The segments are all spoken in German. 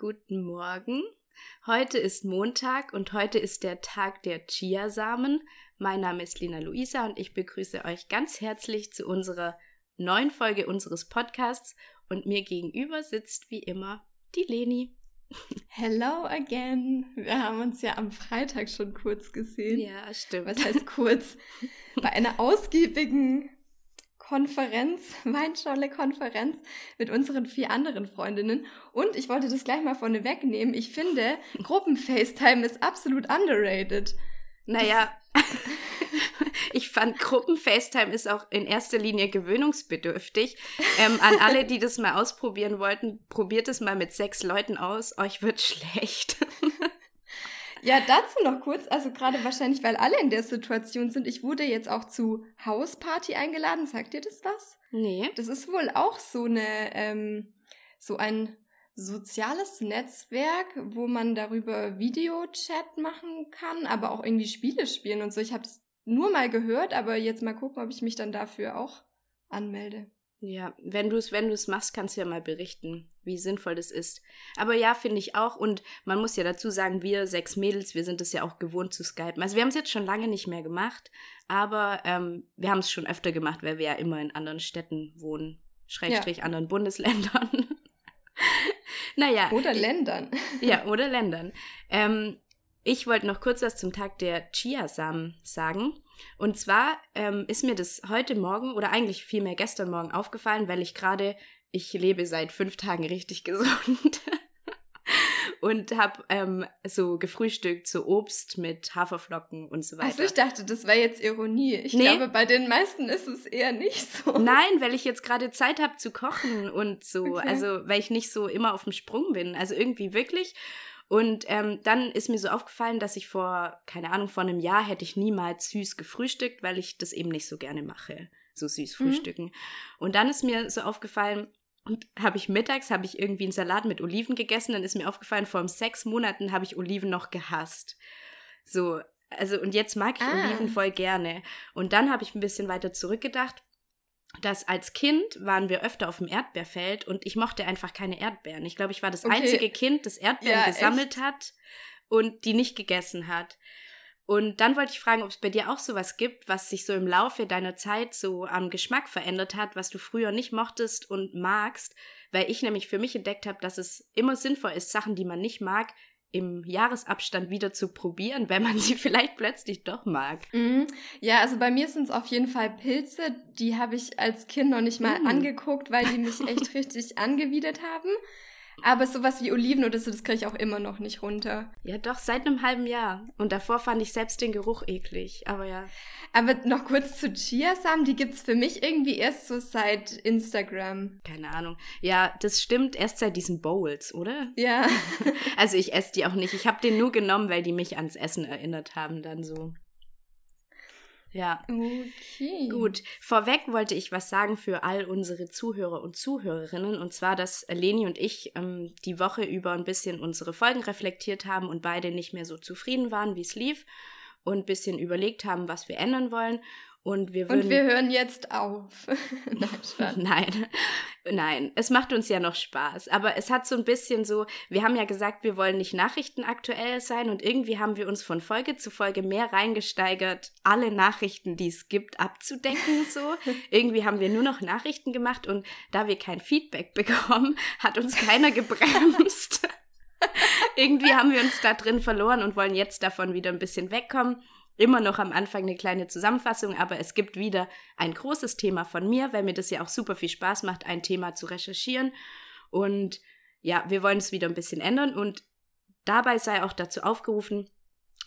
Guten Morgen. Heute ist Montag und heute ist der Tag der Chiasamen. Mein Name ist Lina Luisa und ich begrüße euch ganz herzlich zu unserer neuen Folge unseres Podcasts. Und mir gegenüber sitzt wie immer die Leni. Hello again. Wir haben uns ja am Freitag schon kurz gesehen. Ja, stimmt. Was heißt kurz? Bei einer ausgiebigen Konferenz, Weinschorle-Konferenz mit unseren vier anderen Freundinnen. Und ich wollte das gleich mal vorne wegnehmen. Ich finde, Gruppen-FaceTime ist absolut underrated. Naja, ich fand Gruppen-FaceTime ist auch in erster Linie gewöhnungsbedürftig. Ähm, an alle, die das mal ausprobieren wollten, probiert es mal mit sechs Leuten aus. Euch wird schlecht. Ja, dazu noch kurz, also gerade wahrscheinlich, weil alle in der Situation sind. Ich wurde jetzt auch zu Hausparty eingeladen. Sagt ihr das was? Nee. Das ist wohl auch so eine, ähm, so ein soziales Netzwerk, wo man darüber Videochat machen kann, aber auch irgendwie Spiele spielen und so. Ich habe es nur mal gehört, aber jetzt mal gucken, ob ich mich dann dafür auch anmelde. Ja, wenn du es, wenn du es machst, kannst du ja mal berichten, wie sinnvoll das ist. Aber ja, finde ich auch. Und man muss ja dazu sagen, wir sechs Mädels, wir sind es ja auch gewohnt zu skypen. Also wir haben es jetzt schon lange nicht mehr gemacht, aber ähm, wir haben es schon öfter gemacht, weil wir ja immer in anderen Städten wohnen, Schrägstrich ja. anderen Bundesländern. naja. Oder Ländern. ja, oder Ländern. Ähm, ich wollte noch kurz was zum Tag der Chiasamen sagen. Und zwar ähm, ist mir das heute Morgen oder eigentlich vielmehr gestern Morgen aufgefallen, weil ich gerade, ich lebe seit fünf Tagen richtig gesund und habe ähm, so gefrühstückt, so Obst mit Haferflocken und so weiter. Also ich dachte, das wäre jetzt Ironie. Ich nee. glaube, bei den meisten ist es eher nicht so. Nein, weil ich jetzt gerade Zeit habe zu kochen und so, okay. also weil ich nicht so immer auf dem Sprung bin. Also irgendwie wirklich. Und ähm, dann ist mir so aufgefallen, dass ich vor, keine Ahnung, vor einem Jahr hätte ich niemals süß gefrühstückt, weil ich das eben nicht so gerne mache, so süß mhm. frühstücken. Mhm. Und dann ist mir so aufgefallen, und habe ich mittags, habe ich irgendwie einen Salat mit Oliven gegessen, dann ist mir aufgefallen, vor sechs Monaten habe ich Oliven noch gehasst. So, also und jetzt mag ich ah. Oliven voll gerne. Und dann habe ich ein bisschen weiter zurückgedacht dass als Kind waren wir öfter auf dem Erdbeerfeld und ich mochte einfach keine Erdbeeren. Ich glaube, ich war das okay. einzige Kind, das Erdbeeren ja, gesammelt echt? hat und die nicht gegessen hat. Und dann wollte ich fragen, ob es bei dir auch sowas gibt, was sich so im Laufe deiner Zeit so am Geschmack verändert hat, was du früher nicht mochtest und magst, weil ich nämlich für mich entdeckt habe, dass es immer sinnvoll ist, Sachen, die man nicht mag, im Jahresabstand wieder zu probieren, wenn man sie vielleicht plötzlich doch mag. Mhm. Ja, also bei mir sind es auf jeden Fall Pilze, die habe ich als Kind noch nicht mal mhm. angeguckt, weil die mich echt richtig angewidert haben. Aber sowas wie Oliven oder so, das kriege ich auch immer noch nicht runter. Ja, doch, seit einem halben Jahr. Und davor fand ich selbst den Geruch eklig, aber ja. Aber noch kurz zu Chiasamen, die gibt's für mich irgendwie erst so seit Instagram. Keine Ahnung. Ja, das stimmt erst seit diesen Bowls, oder? Ja. also ich esse die auch nicht. Ich habe den nur genommen, weil die mich ans Essen erinnert haben, dann so. Ja. Okay. Gut. Vorweg wollte ich was sagen für all unsere Zuhörer und Zuhörerinnen. Und zwar, dass Leni und ich ähm, die Woche über ein bisschen unsere Folgen reflektiert haben und beide nicht mehr so zufrieden waren, wie es lief. Und ein bisschen überlegt haben, was wir ändern wollen. Und wir, würden, und wir hören jetzt auf. nein, nein, nein, es macht uns ja noch Spaß. Aber es hat so ein bisschen so, wir haben ja gesagt, wir wollen nicht nachrichtenaktuell sein und irgendwie haben wir uns von Folge zu Folge mehr reingesteigert, alle Nachrichten, die es gibt, abzudecken. So. irgendwie haben wir nur noch Nachrichten gemacht und da wir kein Feedback bekommen, hat uns keiner gebremst. irgendwie haben wir uns da drin verloren und wollen jetzt davon wieder ein bisschen wegkommen immer noch am Anfang eine kleine Zusammenfassung, aber es gibt wieder ein großes Thema von mir, weil mir das ja auch super viel Spaß macht, ein Thema zu recherchieren. Und ja, wir wollen es wieder ein bisschen ändern und dabei sei auch dazu aufgerufen,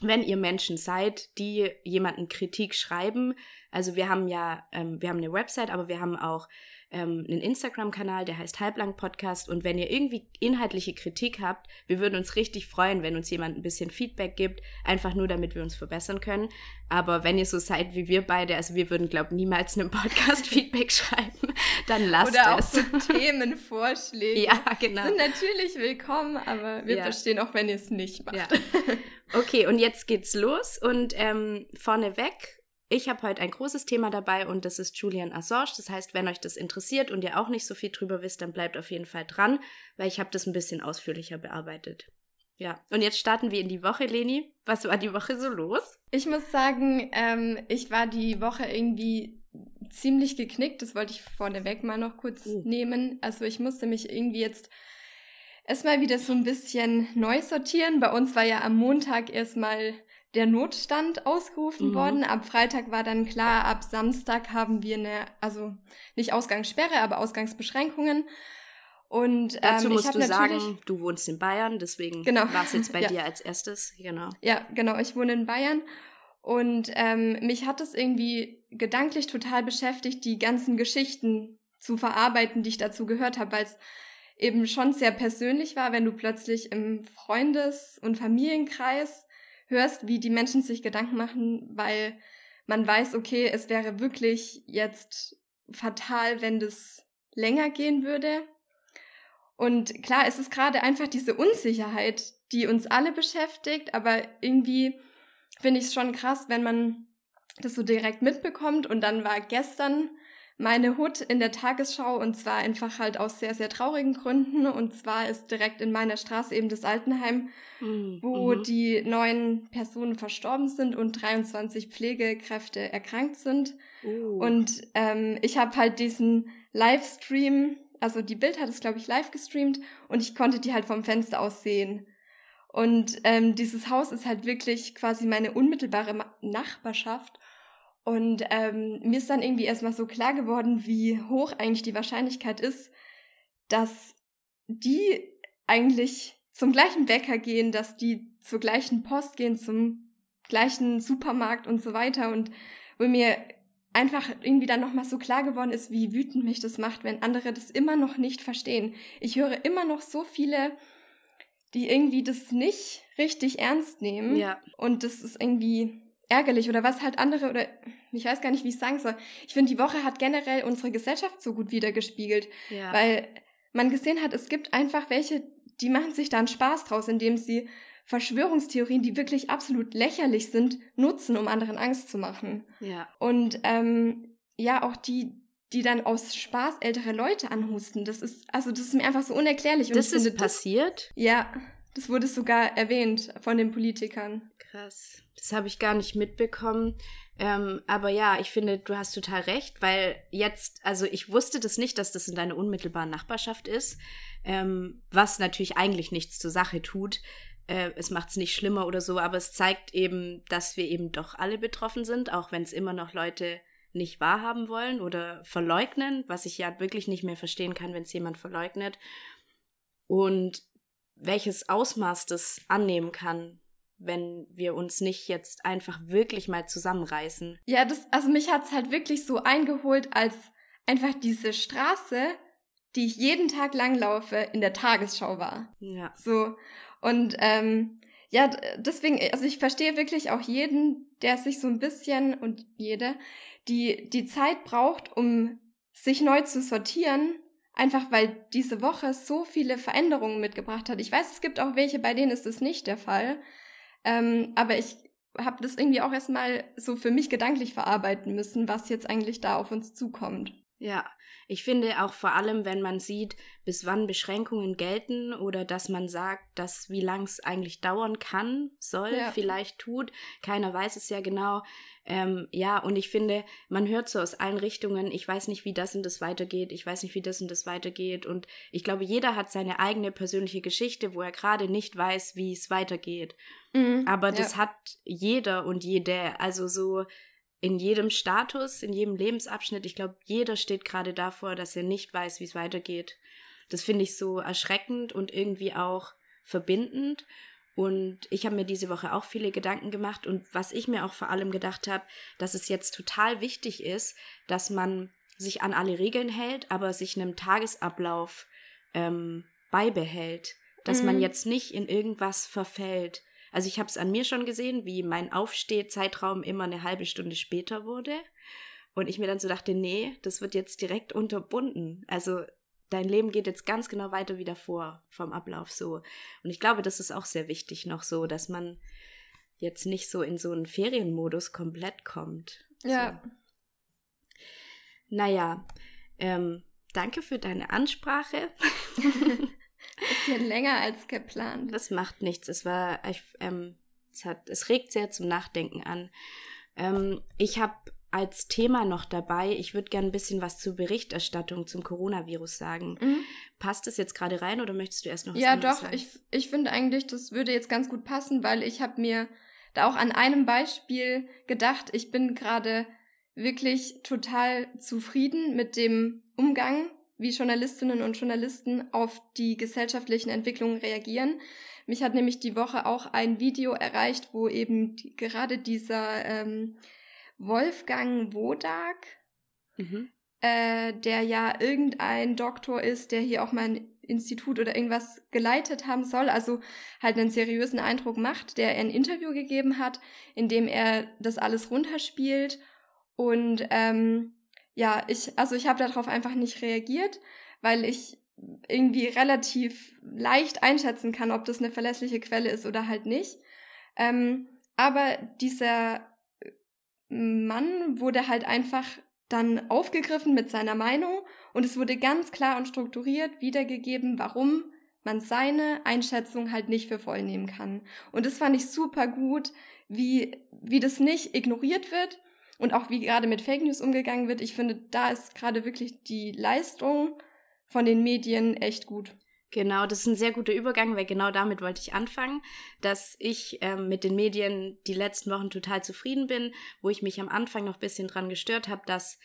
wenn ihr Menschen seid, die jemanden Kritik schreiben, also wir haben ja, ähm, wir haben eine Website, aber wir haben auch ähm, einen Instagram-Kanal, der heißt Halblang Podcast. Und wenn ihr irgendwie inhaltliche Kritik habt, wir würden uns richtig freuen, wenn uns jemand ein bisschen Feedback gibt, einfach nur damit wir uns verbessern können. Aber wenn ihr so seid wie wir beide, also wir würden, glaube ich, niemals einem Podcast Feedback schreiben, dann lasst Oder es. Oder auch so Themenvorschläge. Ja, genau. Sind natürlich willkommen, aber wir ja. verstehen auch, wenn ihr es nicht macht. Ja. Okay, und jetzt geht's los. Und ähm, vorneweg ich habe heute ein großes Thema dabei und das ist Julian Assange. Das heißt, wenn euch das interessiert und ihr auch nicht so viel drüber wisst, dann bleibt auf jeden Fall dran, weil ich habe das ein bisschen ausführlicher bearbeitet. Ja, und jetzt starten wir in die Woche, Leni. Was war die Woche so los? Ich muss sagen, ähm, ich war die Woche irgendwie ziemlich geknickt. Das wollte ich vorneweg mal noch kurz uh. nehmen. Also ich musste mich irgendwie jetzt erstmal wieder so ein bisschen neu sortieren. Bei uns war ja am Montag erstmal der Notstand ausgerufen mhm. worden. Ab Freitag war dann klar, ab Samstag haben wir eine, also nicht Ausgangssperre, aber Ausgangsbeschränkungen. Und ähm, dazu musst du sagen, du wohnst in Bayern, deswegen genau. war es jetzt bei ja. dir als erstes, genau. Ja, genau, ich wohne in Bayern und ähm, mich hat es irgendwie gedanklich total beschäftigt, die ganzen Geschichten zu verarbeiten, die ich dazu gehört habe, weil es eben schon sehr persönlich war, wenn du plötzlich im Freundes- und Familienkreis hörst, wie die Menschen sich Gedanken machen, weil man weiß, okay, es wäre wirklich jetzt fatal, wenn das länger gehen würde. Und klar, es ist gerade einfach diese Unsicherheit, die uns alle beschäftigt, aber irgendwie finde ich es schon krass, wenn man das so direkt mitbekommt. Und dann war gestern meine Hut in der Tagesschau und zwar einfach halt aus sehr, sehr traurigen Gründen. Und zwar ist direkt in meiner Straße eben das Altenheim, mhm. wo mhm. die neun Personen verstorben sind und 23 Pflegekräfte erkrankt sind. Uh. Und ähm, ich habe halt diesen Livestream also die Bild hat es, glaube ich, live gestreamt und ich konnte die halt vom Fenster aus sehen. Und ähm, dieses Haus ist halt wirklich quasi meine unmittelbare Nachbarschaft. Und ähm, mir ist dann irgendwie erstmal so klar geworden, wie hoch eigentlich die Wahrscheinlichkeit ist, dass die eigentlich zum gleichen Bäcker gehen, dass die zur gleichen Post gehen, zum gleichen Supermarkt und so weiter. Und wo mir einfach irgendwie dann nochmal so klar geworden ist, wie wütend mich das macht, wenn andere das immer noch nicht verstehen. Ich höre immer noch so viele, die irgendwie das nicht richtig ernst nehmen. Ja. Und das ist irgendwie ärgerlich oder was halt andere oder ich weiß gar nicht, wie ich sagen soll. Ich finde, die Woche hat generell unsere Gesellschaft so gut wiedergespiegelt, ja. weil man gesehen hat, es gibt einfach welche, die machen sich da einen Spaß draus, indem sie Verschwörungstheorien, die wirklich absolut lächerlich sind, nutzen, um anderen Angst zu machen. Ja. Und ähm, ja, auch die, die dann aus Spaß ältere Leute anhusten. Das ist, also das ist mir einfach so unerklärlich. Und das ist finde, passiert? Das, ja, das wurde sogar erwähnt von den Politikern. Krass. Das habe ich gar nicht mitbekommen. Ähm, aber ja, ich finde, du hast total recht, weil jetzt, also ich wusste das nicht, dass das in deiner unmittelbaren Nachbarschaft ist, ähm, was natürlich eigentlich nichts zur Sache tut. Äh, es macht es nicht schlimmer oder so, aber es zeigt eben, dass wir eben doch alle betroffen sind, auch wenn es immer noch Leute nicht wahrhaben wollen oder verleugnen, was ich ja wirklich nicht mehr verstehen kann, wenn es jemand verleugnet. Und welches Ausmaß das annehmen kann, wenn wir uns nicht jetzt einfach wirklich mal zusammenreißen. Ja, das, also mich hat es halt wirklich so eingeholt, als einfach diese Straße, die ich jeden Tag langlaufe, in der Tagesschau war. Ja. So. Und ähm, ja, deswegen, also ich verstehe wirklich auch jeden, der sich so ein bisschen und jede, die die Zeit braucht, um sich neu zu sortieren, einfach weil diese Woche so viele Veränderungen mitgebracht hat. Ich weiß, es gibt auch welche, bei denen ist es nicht der Fall. Ähm, aber ich habe das irgendwie auch erstmal so für mich gedanklich verarbeiten müssen, was jetzt eigentlich da auf uns zukommt. Ja, ich finde auch vor allem, wenn man sieht, bis wann Beschränkungen gelten oder dass man sagt, dass wie lang es eigentlich dauern kann, soll, ja. vielleicht tut. Keiner weiß es ja genau. Ähm, ja, und ich finde, man hört so aus allen Richtungen, ich weiß nicht, wie das und das weitergeht, ich weiß nicht, wie das und das weitergeht. Und ich glaube, jeder hat seine eigene persönliche Geschichte, wo er gerade nicht weiß, wie es weitergeht. Mhm, Aber das ja. hat jeder und jede. Also so in jedem Status, in jedem Lebensabschnitt. Ich glaube, jeder steht gerade davor, dass er nicht weiß, wie es weitergeht. Das finde ich so erschreckend und irgendwie auch verbindend. Und ich habe mir diese Woche auch viele Gedanken gemacht und was ich mir auch vor allem gedacht habe, dass es jetzt total wichtig ist, dass man sich an alle Regeln hält, aber sich einem Tagesablauf ähm, beibehält, dass mhm. man jetzt nicht in irgendwas verfällt. Also ich habe es an mir schon gesehen, wie mein Aufstehzeitraum immer eine halbe Stunde später wurde. Und ich mir dann so dachte, nee, das wird jetzt direkt unterbunden. Also dein Leben geht jetzt ganz genau weiter wie davor vom Ablauf so. Und ich glaube, das ist auch sehr wichtig noch so, dass man jetzt nicht so in so einen Ferienmodus komplett kommt. Ja. So. Naja, ähm, danke für deine Ansprache. Bisschen länger als geplant. Das macht nichts. Es war, ich, ähm, es hat, es regt sehr zum Nachdenken an. Ähm, ich habe als Thema noch dabei, ich würde gerne ein bisschen was zur Berichterstattung zum Coronavirus sagen. Mhm. Passt das jetzt gerade rein oder möchtest du erst noch was Ja, doch. Sagen? Ich, ich finde eigentlich, das würde jetzt ganz gut passen, weil ich habe mir da auch an einem Beispiel gedacht, ich bin gerade wirklich total zufrieden mit dem Umgang, wie Journalistinnen und Journalisten auf die gesellschaftlichen Entwicklungen reagieren. Mich hat nämlich die Woche auch ein Video erreicht, wo eben die, gerade dieser ähm, Wolfgang Wodak, mhm. äh, der ja irgendein Doktor ist, der hier auch mal ein Institut oder irgendwas geleitet haben soll, also halt einen seriösen Eindruck macht, der ein Interview gegeben hat, in dem er das alles runterspielt. Und ähm, ja, ich, also ich habe darauf einfach nicht reagiert, weil ich irgendwie relativ leicht einschätzen kann, ob das eine verlässliche Quelle ist oder halt nicht. Ähm, aber dieser Mann wurde halt einfach dann aufgegriffen mit seiner Meinung und es wurde ganz klar und strukturiert wiedergegeben, warum man seine Einschätzung halt nicht für voll nehmen kann. Und das fand ich super gut, wie, wie das nicht ignoriert wird und auch wie gerade mit Fake News umgegangen wird. Ich finde, da ist gerade wirklich die Leistung von den Medien echt gut. Genau, das ist ein sehr guter Übergang, weil genau damit wollte ich anfangen, dass ich ähm, mit den Medien die letzten Wochen total zufrieden bin, wo ich mich am Anfang noch ein bisschen dran gestört habe, dass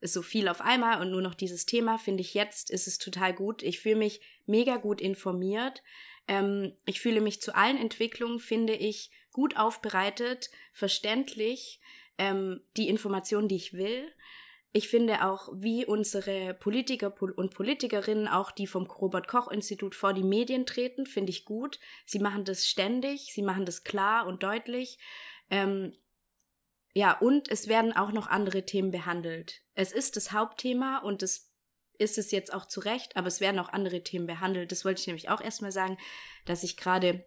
so viel auf einmal und nur noch dieses Thema, finde ich jetzt ist es total gut. Ich fühle mich mega gut informiert. Ähm, ich fühle mich zu allen Entwicklungen, finde ich, gut aufbereitet, verständlich, ähm, die Informationen, die ich will. Ich finde auch, wie unsere Politiker und Politikerinnen, auch die vom Robert Koch Institut vor die Medien treten, finde ich gut. Sie machen das ständig, sie machen das klar und deutlich. Ähm, ja, und es werden auch noch andere Themen behandelt. Es ist das Hauptthema und es ist es jetzt auch zu Recht, aber es werden auch andere Themen behandelt. Das wollte ich nämlich auch erstmal sagen, dass ich gerade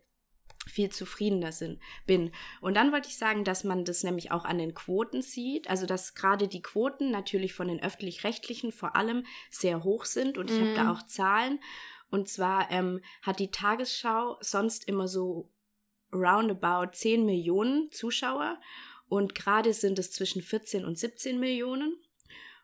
viel zufriedener sind, bin. Und dann wollte ich sagen, dass man das nämlich auch an den Quoten sieht, also dass gerade die Quoten natürlich von den öffentlich-rechtlichen vor allem sehr hoch sind und ich mm. habe da mhm. auch Zahlen. Und zwar ähm, hat die Tagesschau sonst immer so roundabout 10 Millionen Zuschauer und gerade sind es zwischen 14 und 17 Millionen.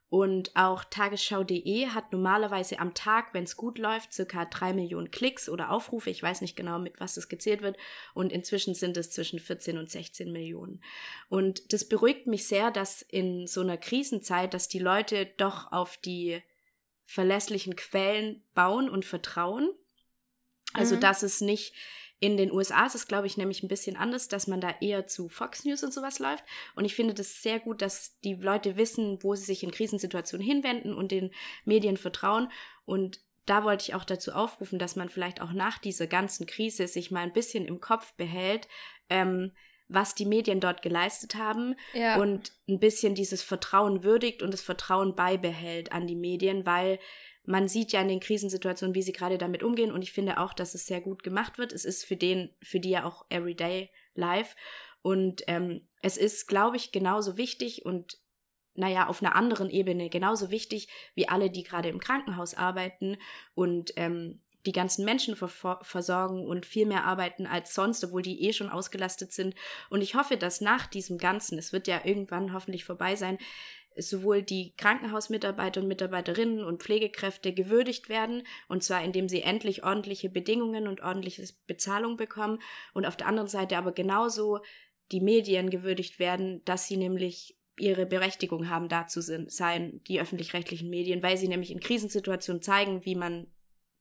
Und auch tagesschau.de hat normalerweise am Tag, wenn es gut läuft, circa drei Millionen Klicks oder Aufrufe. Ich weiß nicht genau, mit was das gezählt wird. Und inzwischen sind es zwischen 14 und 16 Millionen. Und das beruhigt mich sehr, dass in so einer Krisenzeit, dass die Leute doch auf die verlässlichen Quellen bauen und vertrauen. Also, mhm. dass es nicht in den USA ist es, glaube ich, nämlich ein bisschen anders, dass man da eher zu Fox News und sowas läuft. Und ich finde das sehr gut, dass die Leute wissen, wo sie sich in Krisensituationen hinwenden und den Medien vertrauen. Und da wollte ich auch dazu aufrufen, dass man vielleicht auch nach dieser ganzen Krise sich mal ein bisschen im Kopf behält, ähm, was die Medien dort geleistet haben ja. und ein bisschen dieses Vertrauen würdigt und das Vertrauen beibehält an die Medien, weil man sieht ja in den Krisensituationen, wie sie gerade damit umgehen und ich finde auch, dass es sehr gut gemacht wird. Es ist für den, für die ja auch everyday live und ähm, es ist, glaube ich, genauso wichtig und naja, auf einer anderen Ebene genauso wichtig wie alle, die gerade im Krankenhaus arbeiten und ähm, die ganzen Menschen ver versorgen und viel mehr arbeiten als sonst, obwohl die eh schon ausgelastet sind. Und ich hoffe, dass nach diesem Ganzen, es wird ja irgendwann hoffentlich vorbei sein, sowohl die Krankenhausmitarbeiter und Mitarbeiterinnen und Pflegekräfte gewürdigt werden, und zwar indem sie endlich ordentliche Bedingungen und ordentliche Bezahlung bekommen, und auf der anderen Seite aber genauso die Medien gewürdigt werden, dass sie nämlich ihre Berechtigung haben, da zu sein, die öffentlich-rechtlichen Medien, weil sie nämlich in Krisensituationen zeigen, wie man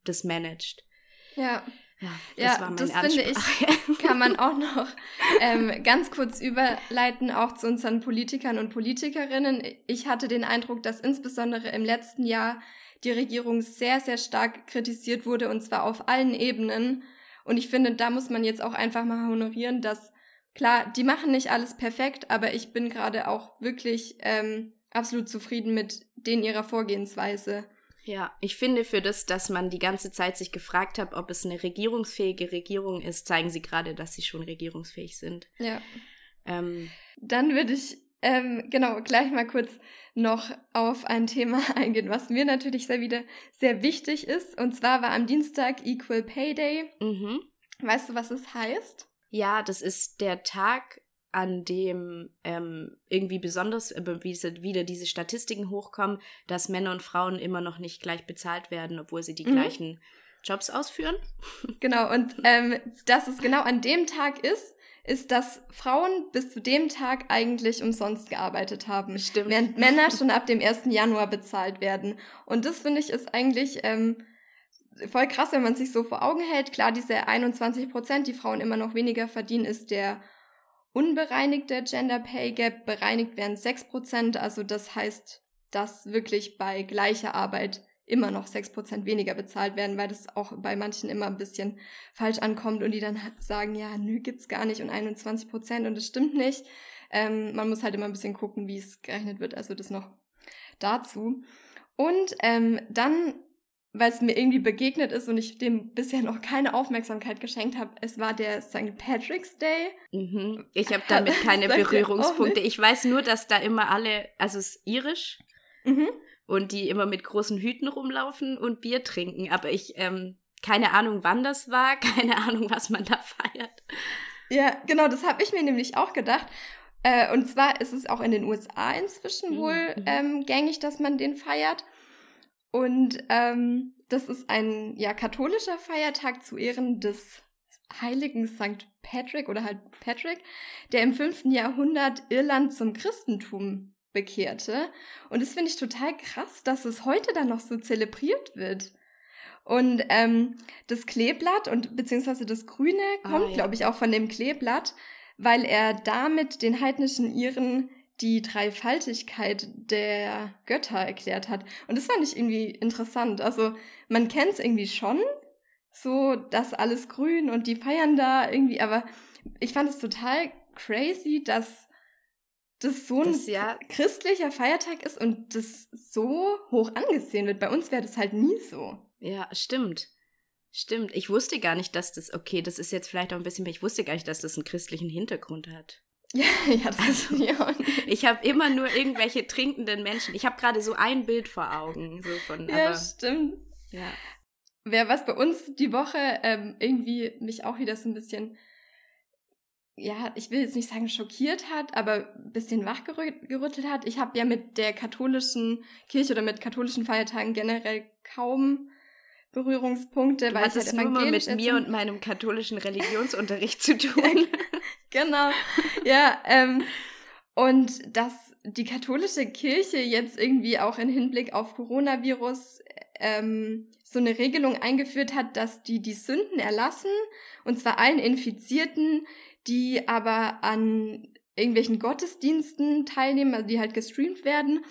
das managt. Ja. Ja, das, ja, das finde ich, kann man auch noch ähm, ganz kurz überleiten, auch zu unseren Politikern und Politikerinnen. Ich hatte den Eindruck, dass insbesondere im letzten Jahr die Regierung sehr, sehr stark kritisiert wurde, und zwar auf allen Ebenen. Und ich finde, da muss man jetzt auch einfach mal honorieren, dass, klar, die machen nicht alles perfekt, aber ich bin gerade auch wirklich ähm, absolut zufrieden mit denen ihrer Vorgehensweise. Ja, ich finde für das, dass man die ganze Zeit sich gefragt hat, ob es eine regierungsfähige Regierung ist, zeigen sie gerade, dass sie schon regierungsfähig sind. Ja. Ähm, Dann würde ich ähm, genau gleich mal kurz noch auf ein Thema eingehen, was mir natürlich sehr wieder sehr wichtig ist. Und zwar war am Dienstag Equal Pay Day. Mhm. Weißt du, was es heißt? Ja, das ist der Tag, an dem ähm, irgendwie besonders äh, wieder diese Statistiken hochkommen, dass Männer und Frauen immer noch nicht gleich bezahlt werden, obwohl sie die mhm. gleichen Jobs ausführen. Genau, und ähm, dass es genau an dem Tag ist, ist, dass Frauen bis zu dem Tag eigentlich umsonst gearbeitet haben. Stimmt. Während Männer schon ab dem 1. Januar bezahlt werden. Und das finde ich ist eigentlich ähm, voll krass, wenn man sich so vor Augen hält. Klar, diese 21 Prozent, die Frauen immer noch weniger verdienen, ist der unbereinigte Gender Pay Gap. Bereinigt werden 6 Prozent. Also das heißt, dass wirklich bei gleicher Arbeit immer noch 6% weniger bezahlt werden, weil das auch bei manchen immer ein bisschen falsch ankommt und die dann sagen, ja, nö, gibt's gar nicht und 21% und das stimmt nicht. Ähm, man muss halt immer ein bisschen gucken, wie es gerechnet wird, also das noch dazu. Und ähm, dann weil es mir irgendwie begegnet ist und ich dem bisher noch keine Aufmerksamkeit geschenkt habe. Es war der St. Patrick's Day. Mhm. Ich habe damit keine Berührungspunkte. Ich weiß nur, dass da immer alle, also es ist irisch mhm. und die immer mit großen Hüten rumlaufen und Bier trinken. Aber ich, ähm, keine Ahnung, wann das war, keine Ahnung, was man da feiert. Ja, genau, das habe ich mir nämlich auch gedacht. Äh, und zwar ist es auch in den USA inzwischen mhm. wohl mhm. ähm, gängig, dass man den feiert. Und ähm, das ist ein ja katholischer Feiertag zu Ehren des heiligen St. Patrick oder halt Patrick, der im 5. Jahrhundert Irland zum Christentum bekehrte. Und das finde ich total krass, dass es heute dann noch so zelebriert wird. Und ähm, das Kleeblatt und beziehungsweise das Grüne kommt, ah, ja. glaube ich, auch von dem Kleeblatt, weil er damit den heidnischen Iren die Dreifaltigkeit der Götter erklärt hat. Und das fand ich irgendwie interessant. Also man kennt es irgendwie schon, so das alles grün und die feiern da irgendwie, aber ich fand es total crazy, dass das so ein das, ja, christlicher Feiertag ist und das so hoch angesehen wird. Bei uns wäre das halt nie so. Ja, stimmt. Stimmt. Ich wusste gar nicht, dass das, okay, das ist jetzt vielleicht auch ein bisschen, ich wusste gar nicht, dass das einen christlichen Hintergrund hat. Ja, ja, das also, ist ja Ich habe immer nur irgendwelche trinkenden Menschen. Ich habe gerade so ein Bild vor Augen. So von, ja, stimmt. Ja. Wer was bei uns die Woche ähm, irgendwie mich auch wieder so ein bisschen, ja, ich will jetzt nicht sagen schockiert hat, aber ein bisschen wachgerüttelt hat. Ich habe ja mit der katholischen Kirche oder mit katholischen Feiertagen generell kaum Berührungspunkte, du weil ich halt nur mal mit mir und meinem katholischen Religionsunterricht zu tun. genau. Ja, ähm, und dass die katholische Kirche jetzt irgendwie auch in Hinblick auf Coronavirus ähm, so eine Regelung eingeführt hat, dass die die Sünden erlassen, und zwar allen Infizierten, die aber an irgendwelchen Gottesdiensten teilnehmen, also die halt gestreamt werden.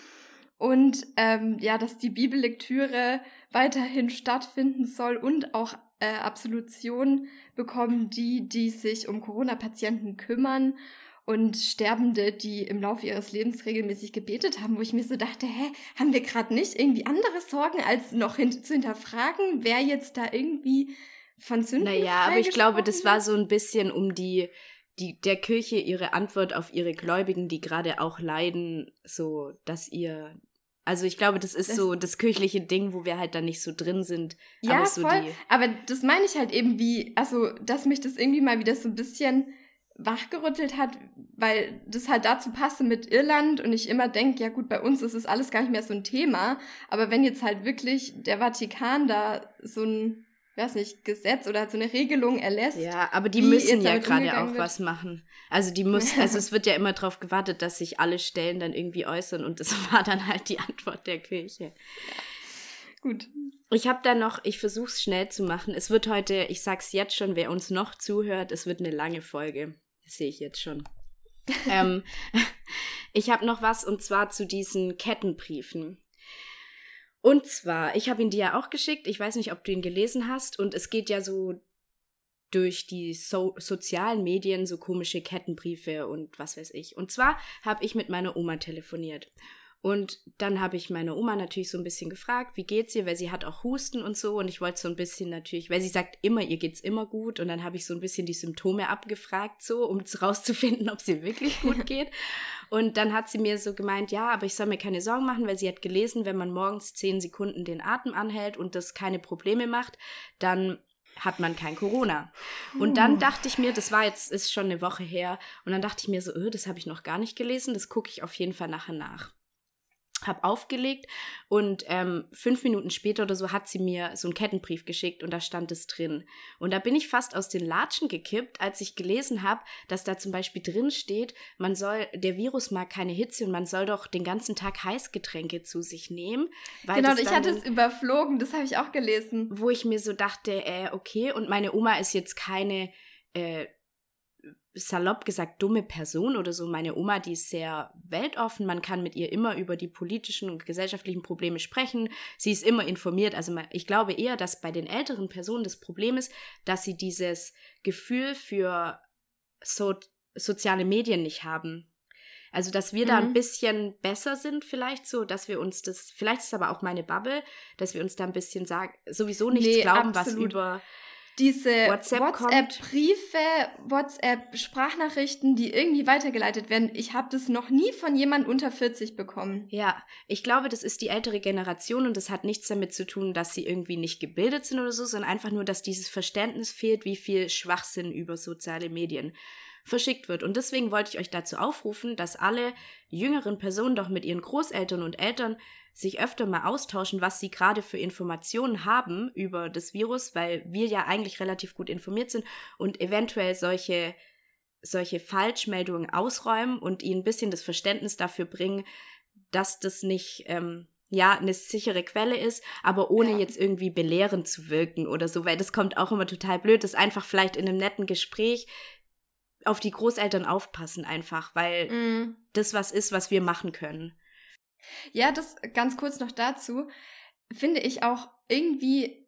Und ähm, ja, dass die Bibellektüre weiterhin stattfinden soll und auch äh, Absolution bekommen die, die sich um Corona-Patienten kümmern und Sterbende, die im Laufe ihres Lebens regelmäßig gebetet haben, wo ich mir so dachte, hä, haben wir gerade nicht irgendwie andere Sorgen, als noch hin zu hinterfragen, wer jetzt da irgendwie von Sünden Naja, aber ich glaube, das war so ein bisschen um die, die, der Kirche ihre Antwort auf ihre Gläubigen, die gerade auch leiden, so, dass ihr also ich glaube, das ist das so das kirchliche Ding, wo wir halt dann nicht so drin sind. Ja, aber so voll. aber das meine ich halt eben wie, also dass mich das irgendwie mal wieder so ein bisschen wachgerüttelt hat, weil das halt dazu passte mit Irland und ich immer denke, ja gut, bei uns ist es alles gar nicht mehr so ein Thema, aber wenn jetzt halt wirklich der Vatikan da so ein weiß nicht, Gesetz oder so eine Regelung erlässt. Ja, aber die müssen ja gerade auch wird. was machen. Also die muss, also es wird ja immer darauf gewartet, dass sich alle Stellen dann irgendwie äußern und das war dann halt die Antwort der Kirche. Gut. Ich habe da noch, ich versuche es schnell zu machen. Es wird heute, ich sag's jetzt schon, wer uns noch zuhört, es wird eine lange Folge. Das sehe ich jetzt schon. ähm, ich habe noch was und zwar zu diesen Kettenbriefen. Und zwar, ich habe ihn dir ja auch geschickt. Ich weiß nicht, ob du ihn gelesen hast. Und es geht ja so durch die so sozialen Medien so komische Kettenbriefe und was weiß ich. Und zwar habe ich mit meiner Oma telefoniert. Und dann habe ich meine Oma natürlich so ein bisschen gefragt, wie geht's ihr, weil sie hat auch Husten und so. Und ich wollte so ein bisschen natürlich, weil sie sagt immer, ihr geht's immer gut. Und dann habe ich so ein bisschen die Symptome abgefragt, so, um rauszufinden, ob sie wirklich gut geht. und dann hat sie mir so gemeint, ja, aber ich soll mir keine Sorgen machen, weil sie hat gelesen, wenn man morgens zehn Sekunden den Atem anhält und das keine Probleme macht, dann hat man kein Corona. Und dann dachte ich mir, das war jetzt, ist schon eine Woche her, und dann dachte ich mir so, öh, das habe ich noch gar nicht gelesen, das gucke ich auf jeden Fall nachher nach habe aufgelegt und ähm, fünf Minuten später oder so hat sie mir so einen Kettenbrief geschickt und da stand es drin. Und da bin ich fast aus den Latschen gekippt, als ich gelesen habe, dass da zum Beispiel drin steht, man soll, der Virus mag keine Hitze und man soll doch den ganzen Tag Heißgetränke zu sich nehmen. genau, ich hatte es überflogen, das habe ich auch gelesen. Wo ich mir so dachte, äh, okay, und meine Oma ist jetzt keine äh, salopp gesagt dumme Person oder so. Meine Oma, die ist sehr weltoffen. Man kann mit ihr immer über die politischen und gesellschaftlichen Probleme sprechen. Sie ist immer informiert. Also ich glaube eher, dass bei den älteren Personen das Problem ist, dass sie dieses Gefühl für so soziale Medien nicht haben. Also, dass wir mhm. da ein mhm. bisschen besser sind, vielleicht so, dass wir uns das, vielleicht ist aber auch meine Bubble, dass wir uns da ein bisschen sagen, sowieso nichts nee, glauben, absolut. was über diese WhatsApp-Briefe, WhatsApp-Sprachnachrichten, die irgendwie weitergeleitet werden. Ich habe das noch nie von jemand unter 40 bekommen. Ja, ich glaube, das ist die ältere Generation und das hat nichts damit zu tun, dass sie irgendwie nicht gebildet sind oder so, sondern einfach nur, dass dieses Verständnis fehlt, wie viel Schwachsinn über soziale Medien verschickt wird. Und deswegen wollte ich euch dazu aufrufen, dass alle jüngeren Personen doch mit ihren Großeltern und Eltern sich öfter mal austauschen, was sie gerade für Informationen haben über das Virus, weil wir ja eigentlich relativ gut informiert sind und eventuell solche solche Falschmeldungen ausräumen und ihnen ein bisschen das Verständnis dafür bringen, dass das nicht ähm, ja eine sichere Quelle ist, aber ohne ja. jetzt irgendwie belehrend zu wirken oder so, weil das kommt auch immer total blöd, das einfach vielleicht in einem netten Gespräch auf die Großeltern aufpassen einfach, weil mm. das was ist, was wir machen können. Ja, das ganz kurz noch dazu, finde ich auch irgendwie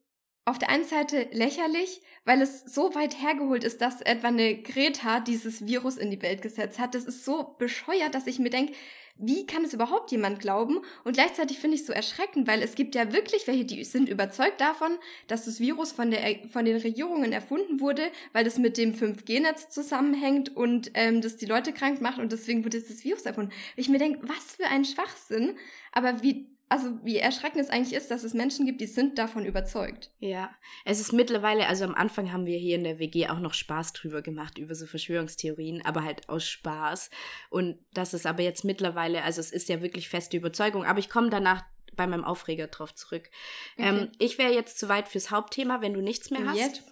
auf der einen Seite lächerlich, weil es so weit hergeholt ist, dass etwa eine Greta dieses Virus in die Welt gesetzt hat. Das ist so bescheuert, dass ich mir denke, wie kann es überhaupt jemand glauben? Und gleichzeitig finde ich es so erschreckend, weil es gibt ja wirklich welche, die sind überzeugt davon, dass das Virus von, der, von den Regierungen erfunden wurde, weil das mit dem 5G-Netz zusammenhängt und ähm, das die Leute krank macht und deswegen wurde das Virus erfunden. Ich mir denke, was für ein Schwachsinn. Aber wie also wie erschreckend es eigentlich ist, dass es Menschen gibt, die sind davon überzeugt. Ja, es ist mittlerweile, also am Anfang haben wir hier in der WG auch noch Spaß drüber gemacht, über so Verschwörungstheorien, aber halt aus Spaß. Und das ist aber jetzt mittlerweile, also es ist ja wirklich feste Überzeugung, aber ich komme danach bei meinem Aufreger drauf zurück. Okay. Ähm, ich wäre jetzt zu weit fürs Hauptthema, wenn du nichts mehr hast. Jetzt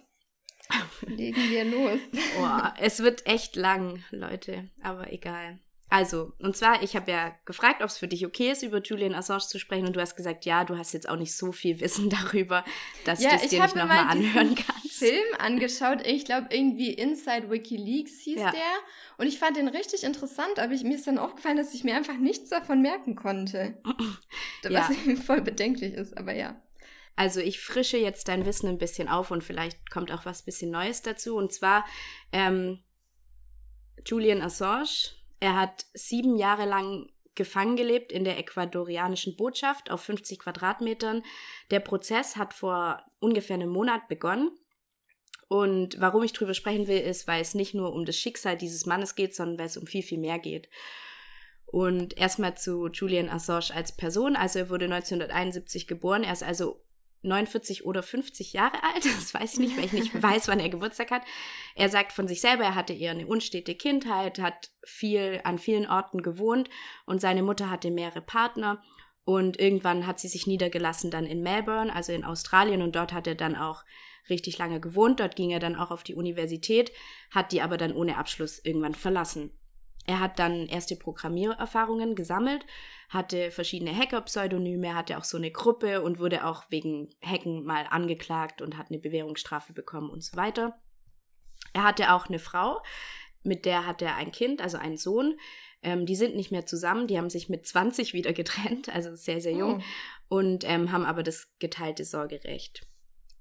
legen wir los. oh, es wird echt lang, Leute, aber egal. Also, und zwar, ich habe ja gefragt, ob es für dich okay ist, über Julian Assange zu sprechen, und du hast gesagt, ja, du hast jetzt auch nicht so viel Wissen darüber, dass ja, du es dir nicht nochmal anhören kannst. Film angeschaut, ich glaube irgendwie Inside WikiLeaks hieß ja. der, und ich fand den richtig interessant, aber ich, mir ist dann aufgefallen, dass ich mir einfach nichts davon merken konnte. was ja. voll bedenklich ist, aber ja. Also ich frische jetzt dein Wissen ein bisschen auf und vielleicht kommt auch was bisschen Neues dazu. Und zwar ähm, Julian Assange er hat sieben Jahre lang gefangen gelebt in der ecuadorianischen Botschaft auf 50 Quadratmetern. Der Prozess hat vor ungefähr einem Monat begonnen. Und warum ich drüber sprechen will, ist, weil es nicht nur um das Schicksal dieses Mannes geht, sondern weil es um viel, viel mehr geht. Und erstmal zu Julian Assange als Person. Also er wurde 1971 geboren. Er ist also 49 oder 50 Jahre alt, das weiß ich nicht, weil ich nicht weiß, wann er Geburtstag hat. Er sagt von sich selber, er hatte eher eine unstete Kindheit, hat viel an vielen Orten gewohnt und seine Mutter hatte mehrere Partner und irgendwann hat sie sich niedergelassen dann in Melbourne, also in Australien und dort hat er dann auch richtig lange gewohnt. Dort ging er dann auch auf die Universität, hat die aber dann ohne Abschluss irgendwann verlassen. Er hat dann erste Programmiererfahrungen gesammelt, hatte verschiedene Hacker-Pseudonyme, hatte auch so eine Gruppe und wurde auch wegen Hacken mal angeklagt und hat eine Bewährungsstrafe bekommen und so weiter. Er hatte auch eine Frau, mit der hat er ein Kind, also einen Sohn. Ähm, die sind nicht mehr zusammen, die haben sich mit 20 wieder getrennt, also sehr, sehr jung, oh. und ähm, haben aber das geteilte Sorgerecht.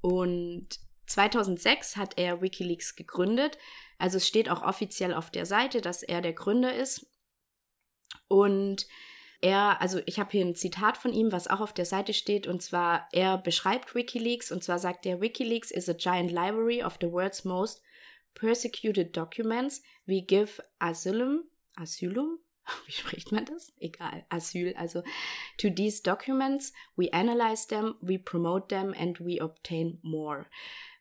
Und 2006 hat er Wikileaks gegründet. Also es steht auch offiziell auf der Seite, dass er der Gründer ist. Und Er, also ich habe hier ein Zitat von ihm, was auch auf der Seite steht, und zwar, er beschreibt Wikileaks, und zwar sagt er, Wikileaks is a giant library of the world's most persecuted documents. We give asylum, asylum? Wie spricht man das? Egal, Asyl. Also, to these documents, we analyze them, we promote them and we obtain more.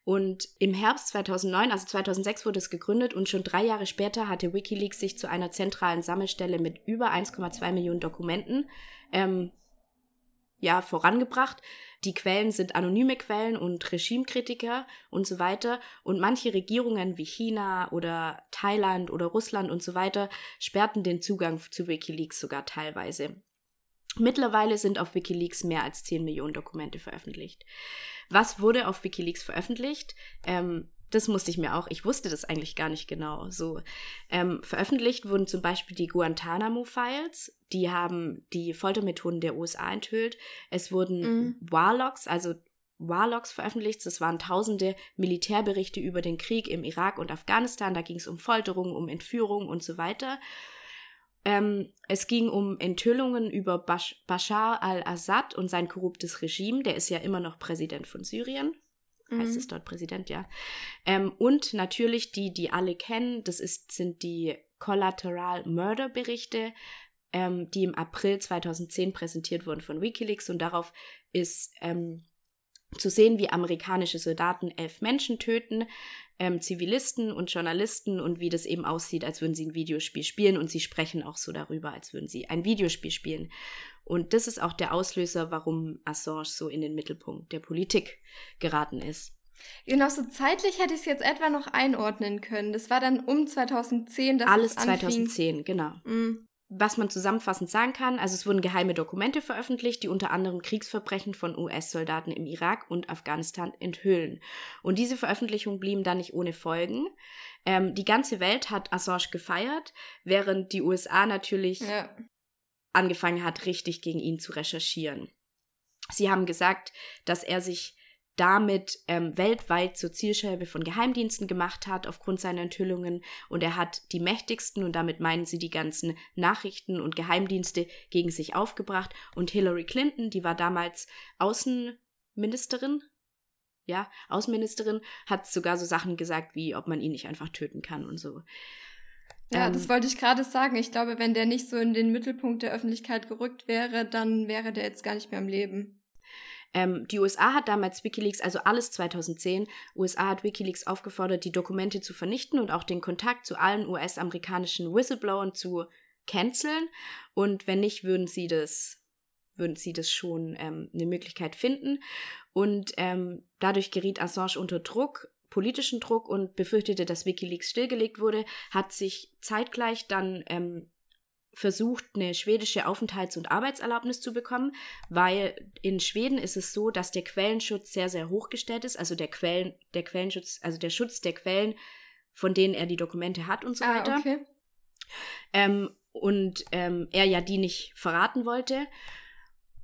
Und im Herbst 2009, also 2006 wurde es gegründet und schon drei Jahre später hatte Wikileaks sich zu einer zentralen Sammelstelle mit über 1,2 Millionen Dokumenten ähm, ja, vorangebracht. Die Quellen sind anonyme Quellen und Regimekritiker und so weiter. Und manche Regierungen wie China oder Thailand oder Russland und so weiter sperrten den Zugang zu Wikileaks sogar teilweise. Mittlerweile sind auf Wikileaks mehr als 10 Millionen Dokumente veröffentlicht. Was wurde auf Wikileaks veröffentlicht? Ähm, das musste ich mir auch, ich wusste das eigentlich gar nicht genau. So ähm, veröffentlicht wurden zum Beispiel die Guantanamo-Files, die haben die Foltermethoden der USA enthüllt. Es wurden mhm. Warlocks, also Warlocks veröffentlicht. Das waren tausende Militärberichte über den Krieg im Irak und Afghanistan. Da ging es um Folterung, um Entführung und so weiter. Ähm, es ging um Enthüllungen über Bash Bashar al-Assad und sein korruptes Regime. Der ist ja immer noch Präsident von Syrien. Mhm. Heißt es dort Präsident, ja. Ähm, und natürlich die, die alle kennen, das ist, sind die Collateral Murder Berichte, ähm, die im April 2010 präsentiert wurden von Wikileaks und darauf ist ähm, zu sehen, wie amerikanische Soldaten elf Menschen töten, ähm, Zivilisten und Journalisten und wie das eben aussieht, als würden sie ein Videospiel spielen und sie sprechen auch so darüber, als würden sie ein Videospiel spielen. Und das ist auch der Auslöser, warum Assange so in den Mittelpunkt der Politik geraten ist. Genau, so zeitlich hätte ich es jetzt etwa noch einordnen können. Das war dann um 2010, dass Alles 2010, genau. Mm was man zusammenfassend sagen kann, also es wurden geheime Dokumente veröffentlicht, die unter anderem Kriegsverbrechen von US-Soldaten im Irak und Afghanistan enthüllen. Und diese Veröffentlichungen blieben dann nicht ohne Folgen. Ähm, die ganze Welt hat Assange gefeiert, während die USA natürlich ja. angefangen hat, richtig gegen ihn zu recherchieren. Sie haben gesagt, dass er sich damit ähm, weltweit zur Zielscheibe von Geheimdiensten gemacht hat aufgrund seiner Enthüllungen und er hat die mächtigsten und damit meinen sie die ganzen Nachrichten und Geheimdienste gegen sich aufgebracht und Hillary Clinton, die war damals Außenministerin, ja, Außenministerin, hat sogar so Sachen gesagt wie, ob man ihn nicht einfach töten kann und so. Ja, ähm, das wollte ich gerade sagen. Ich glaube, wenn der nicht so in den Mittelpunkt der Öffentlichkeit gerückt wäre, dann wäre der jetzt gar nicht mehr am Leben. Ähm, die USA hat damals Wikileaks, also alles 2010, USA hat Wikileaks aufgefordert, die Dokumente zu vernichten und auch den Kontakt zu allen US-amerikanischen Whistleblowern zu canceln. Und wenn nicht, würden sie das, würden sie das schon ähm, eine Möglichkeit finden. Und ähm, dadurch geriet Assange unter Druck, politischen Druck und befürchtete, dass Wikileaks stillgelegt wurde, hat sich zeitgleich dann ähm, versucht, eine schwedische Aufenthalts- und Arbeitserlaubnis zu bekommen, weil in Schweden ist es so, dass der Quellenschutz sehr, sehr hochgestellt ist. Also der Quellen, der Quellenschutz, also der Schutz der Quellen, von denen er die Dokumente hat und so ah, weiter. Okay. Ähm, und ähm, er ja die nicht verraten wollte.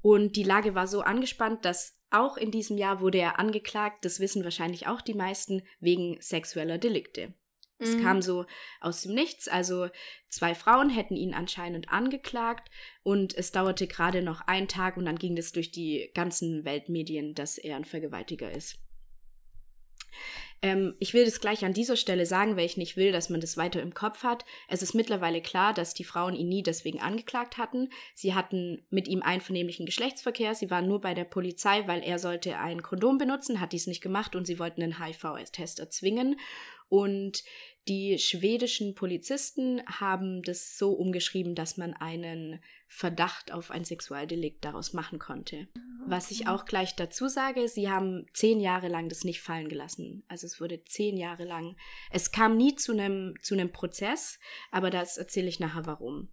Und die Lage war so angespannt, dass auch in diesem Jahr wurde er angeklagt, das wissen wahrscheinlich auch die meisten, wegen sexueller Delikte. Es mhm. kam so aus dem Nichts. Also zwei Frauen hätten ihn anscheinend angeklagt und es dauerte gerade noch einen Tag und dann ging es durch die ganzen Weltmedien, dass er ein Vergewaltiger ist. Ähm, ich will das gleich an dieser Stelle sagen, weil ich nicht will, dass man das weiter im Kopf hat. Es ist mittlerweile klar, dass die Frauen ihn nie deswegen angeklagt hatten. Sie hatten mit ihm einvernehmlichen Geschlechtsverkehr. Sie waren nur bei der Polizei, weil er sollte ein Kondom benutzen, hat dies nicht gemacht und sie wollten einen HIV-Test erzwingen. Und die schwedischen Polizisten haben das so umgeschrieben, dass man einen Verdacht auf ein Sexualdelikt daraus machen konnte. Was ich auch gleich dazu sage, sie haben zehn Jahre lang das nicht fallen gelassen. Also es wurde zehn Jahre lang. Es kam nie zu einem zu Prozess, aber das erzähle ich nachher warum.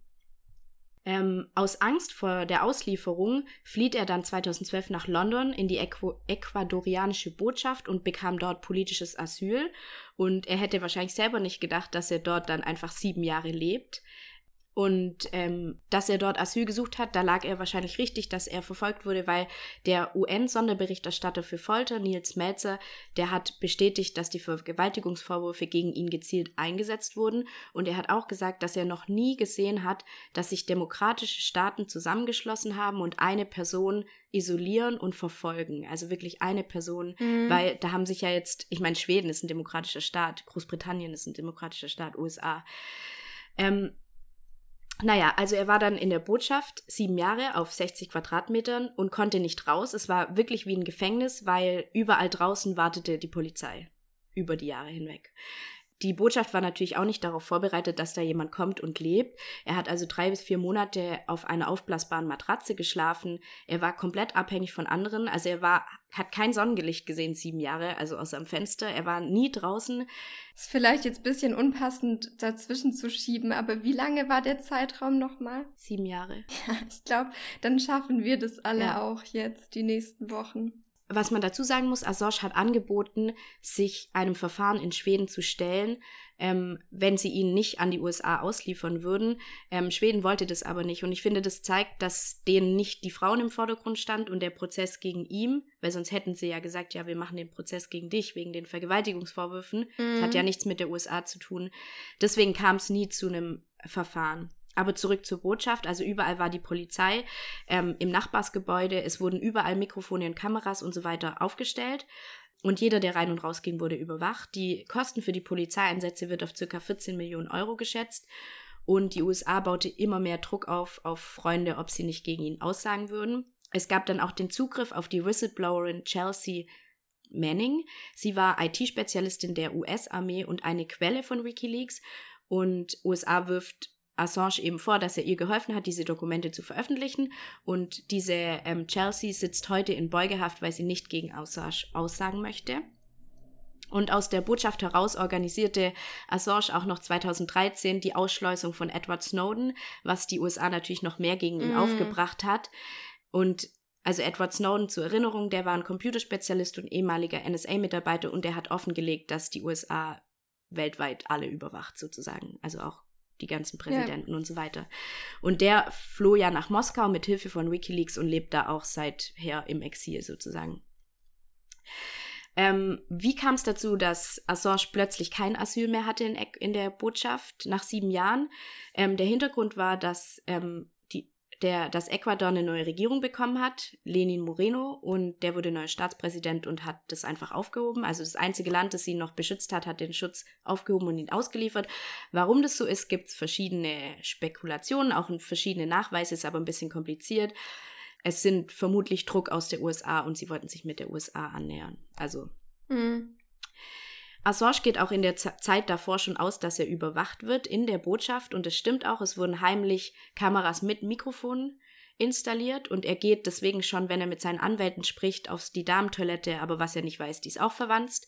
Ähm, aus Angst vor der Auslieferung flieht er dann 2012 nach London in die Äqu ecuadorianische Botschaft und bekam dort politisches Asyl. Und er hätte wahrscheinlich selber nicht gedacht, dass er dort dann einfach sieben Jahre lebt. Und ähm, dass er dort Asyl gesucht hat, da lag er wahrscheinlich richtig, dass er verfolgt wurde, weil der UN-Sonderberichterstatter für Folter, Nils Melzer, der hat bestätigt, dass die Vergewaltigungsvorwürfe gegen ihn gezielt eingesetzt wurden. Und er hat auch gesagt, dass er noch nie gesehen hat, dass sich demokratische Staaten zusammengeschlossen haben und eine Person isolieren und verfolgen. Also wirklich eine Person, mhm. weil da haben sich ja jetzt, ich meine, Schweden ist ein demokratischer Staat, Großbritannien ist ein demokratischer Staat, USA. Ähm, naja, also er war dann in der Botschaft sieben Jahre auf 60 Quadratmetern und konnte nicht raus. Es war wirklich wie ein Gefängnis, weil überall draußen wartete die Polizei über die Jahre hinweg. Die Botschaft war natürlich auch nicht darauf vorbereitet, dass da jemand kommt und lebt. Er hat also drei bis vier Monate auf einer aufblasbaren Matratze geschlafen. Er war komplett abhängig von anderen. Also er war, hat kein Sonnengelicht gesehen, sieben Jahre, also aus seinem Fenster. Er war nie draußen. Ist vielleicht jetzt ein bisschen unpassend dazwischen zu schieben, aber wie lange war der Zeitraum nochmal? Sieben Jahre. Ja, ich glaube, dann schaffen wir das alle ja. auch jetzt, die nächsten Wochen. Was man dazu sagen muss, Assange hat angeboten, sich einem Verfahren in Schweden zu stellen, ähm, wenn sie ihn nicht an die USA ausliefern würden. Ähm, Schweden wollte das aber nicht. Und ich finde, das zeigt, dass denen nicht die Frauen im Vordergrund stand und der Prozess gegen ihn, weil sonst hätten sie ja gesagt, ja, wir machen den Prozess gegen dich wegen den Vergewaltigungsvorwürfen. Mhm. Das hat ja nichts mit der USA zu tun. Deswegen kam es nie zu einem Verfahren. Aber zurück zur Botschaft. Also überall war die Polizei ähm, im Nachbarsgebäude. Es wurden überall Mikrofone und Kameras und so weiter aufgestellt. Und jeder, der rein und rausging, wurde überwacht. Die Kosten für die Polizeieinsätze wird auf ca. 14 Millionen Euro geschätzt. Und die USA baute immer mehr Druck auf, auf Freunde, ob sie nicht gegen ihn aussagen würden. Es gab dann auch den Zugriff auf die Whistleblowerin Chelsea Manning. Sie war IT-Spezialistin der US-Armee und eine Quelle von Wikileaks. Und USA wirft Assange eben vor, dass er ihr geholfen hat, diese Dokumente zu veröffentlichen. Und diese ähm, Chelsea sitzt heute in Beugehaft, weil sie nicht gegen Assange aussagen möchte. Und aus der Botschaft heraus organisierte Assange auch noch 2013 die Ausschleusung von Edward Snowden, was die USA natürlich noch mehr gegen ihn mm. aufgebracht hat. Und also Edward Snowden zur Erinnerung, der war ein Computerspezialist und ehemaliger NSA-Mitarbeiter und der hat offengelegt, dass die USA weltweit alle überwacht sozusagen. Also auch die ganzen Präsidenten ja. und so weiter. Und der floh ja nach Moskau mit Hilfe von WikiLeaks und lebt da auch seither im Exil sozusagen. Ähm, wie kam es dazu, dass Assange plötzlich kein Asyl mehr hatte in, in der Botschaft nach sieben Jahren? Ähm, der Hintergrund war, dass ähm, der, dass Ecuador eine neue Regierung bekommen hat, Lenin Moreno, und der wurde neuer Staatspräsident und hat das einfach aufgehoben. Also das einzige Land, das ihn noch beschützt hat, hat den Schutz aufgehoben und ihn ausgeliefert. Warum das so ist, gibt es verschiedene Spekulationen, auch verschiedene Nachweise, ist aber ein bisschen kompliziert. Es sind vermutlich Druck aus der USA und sie wollten sich mit der USA annähern. Also. Mhm. Assange geht auch in der Z Zeit davor schon aus, dass er überwacht wird in der Botschaft und es stimmt auch, es wurden heimlich Kameras mit Mikrofonen installiert und er geht deswegen schon, wenn er mit seinen Anwälten spricht, auf die Damentoilette, aber was er nicht weiß, die ist auch verwandt.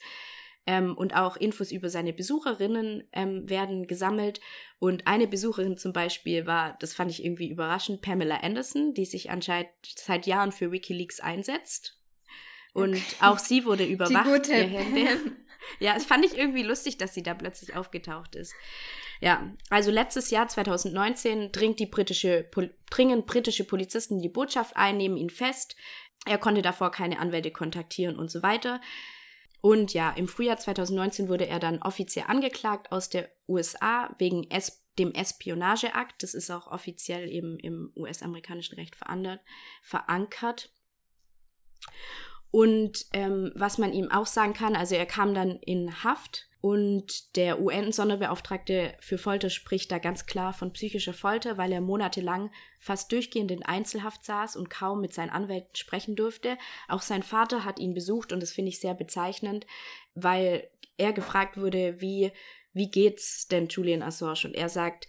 Ähm, und auch Infos über seine Besucherinnen ähm, werden gesammelt. Und eine Besucherin zum Beispiel war, das fand ich irgendwie überraschend, Pamela Anderson, die sich anscheinend seit Jahren für Wikileaks einsetzt. Und okay. auch sie wurde überwacht. Die gute. Ja, es fand ich irgendwie lustig, dass sie da plötzlich aufgetaucht ist. Ja, also letztes Jahr 2019 dringt die britische, dringen britische Polizisten die Botschaft ein, nehmen ihn fest. Er konnte davor keine Anwälte kontaktieren und so weiter. Und ja, im Frühjahr 2019 wurde er dann offiziell angeklagt aus der USA wegen es dem Espionageakt. Das ist auch offiziell eben im US-amerikanischen Recht verankert. Und ähm, was man ihm auch sagen kann, also er kam dann in Haft und der UN-Sonderbeauftragte für Folter spricht da ganz klar von psychischer Folter, weil er monatelang fast durchgehend in Einzelhaft saß und kaum mit seinen Anwälten sprechen durfte. Auch sein Vater hat ihn besucht und das finde ich sehr bezeichnend, weil er gefragt wurde, wie, wie geht's denn Julian Assange? Und er sagt,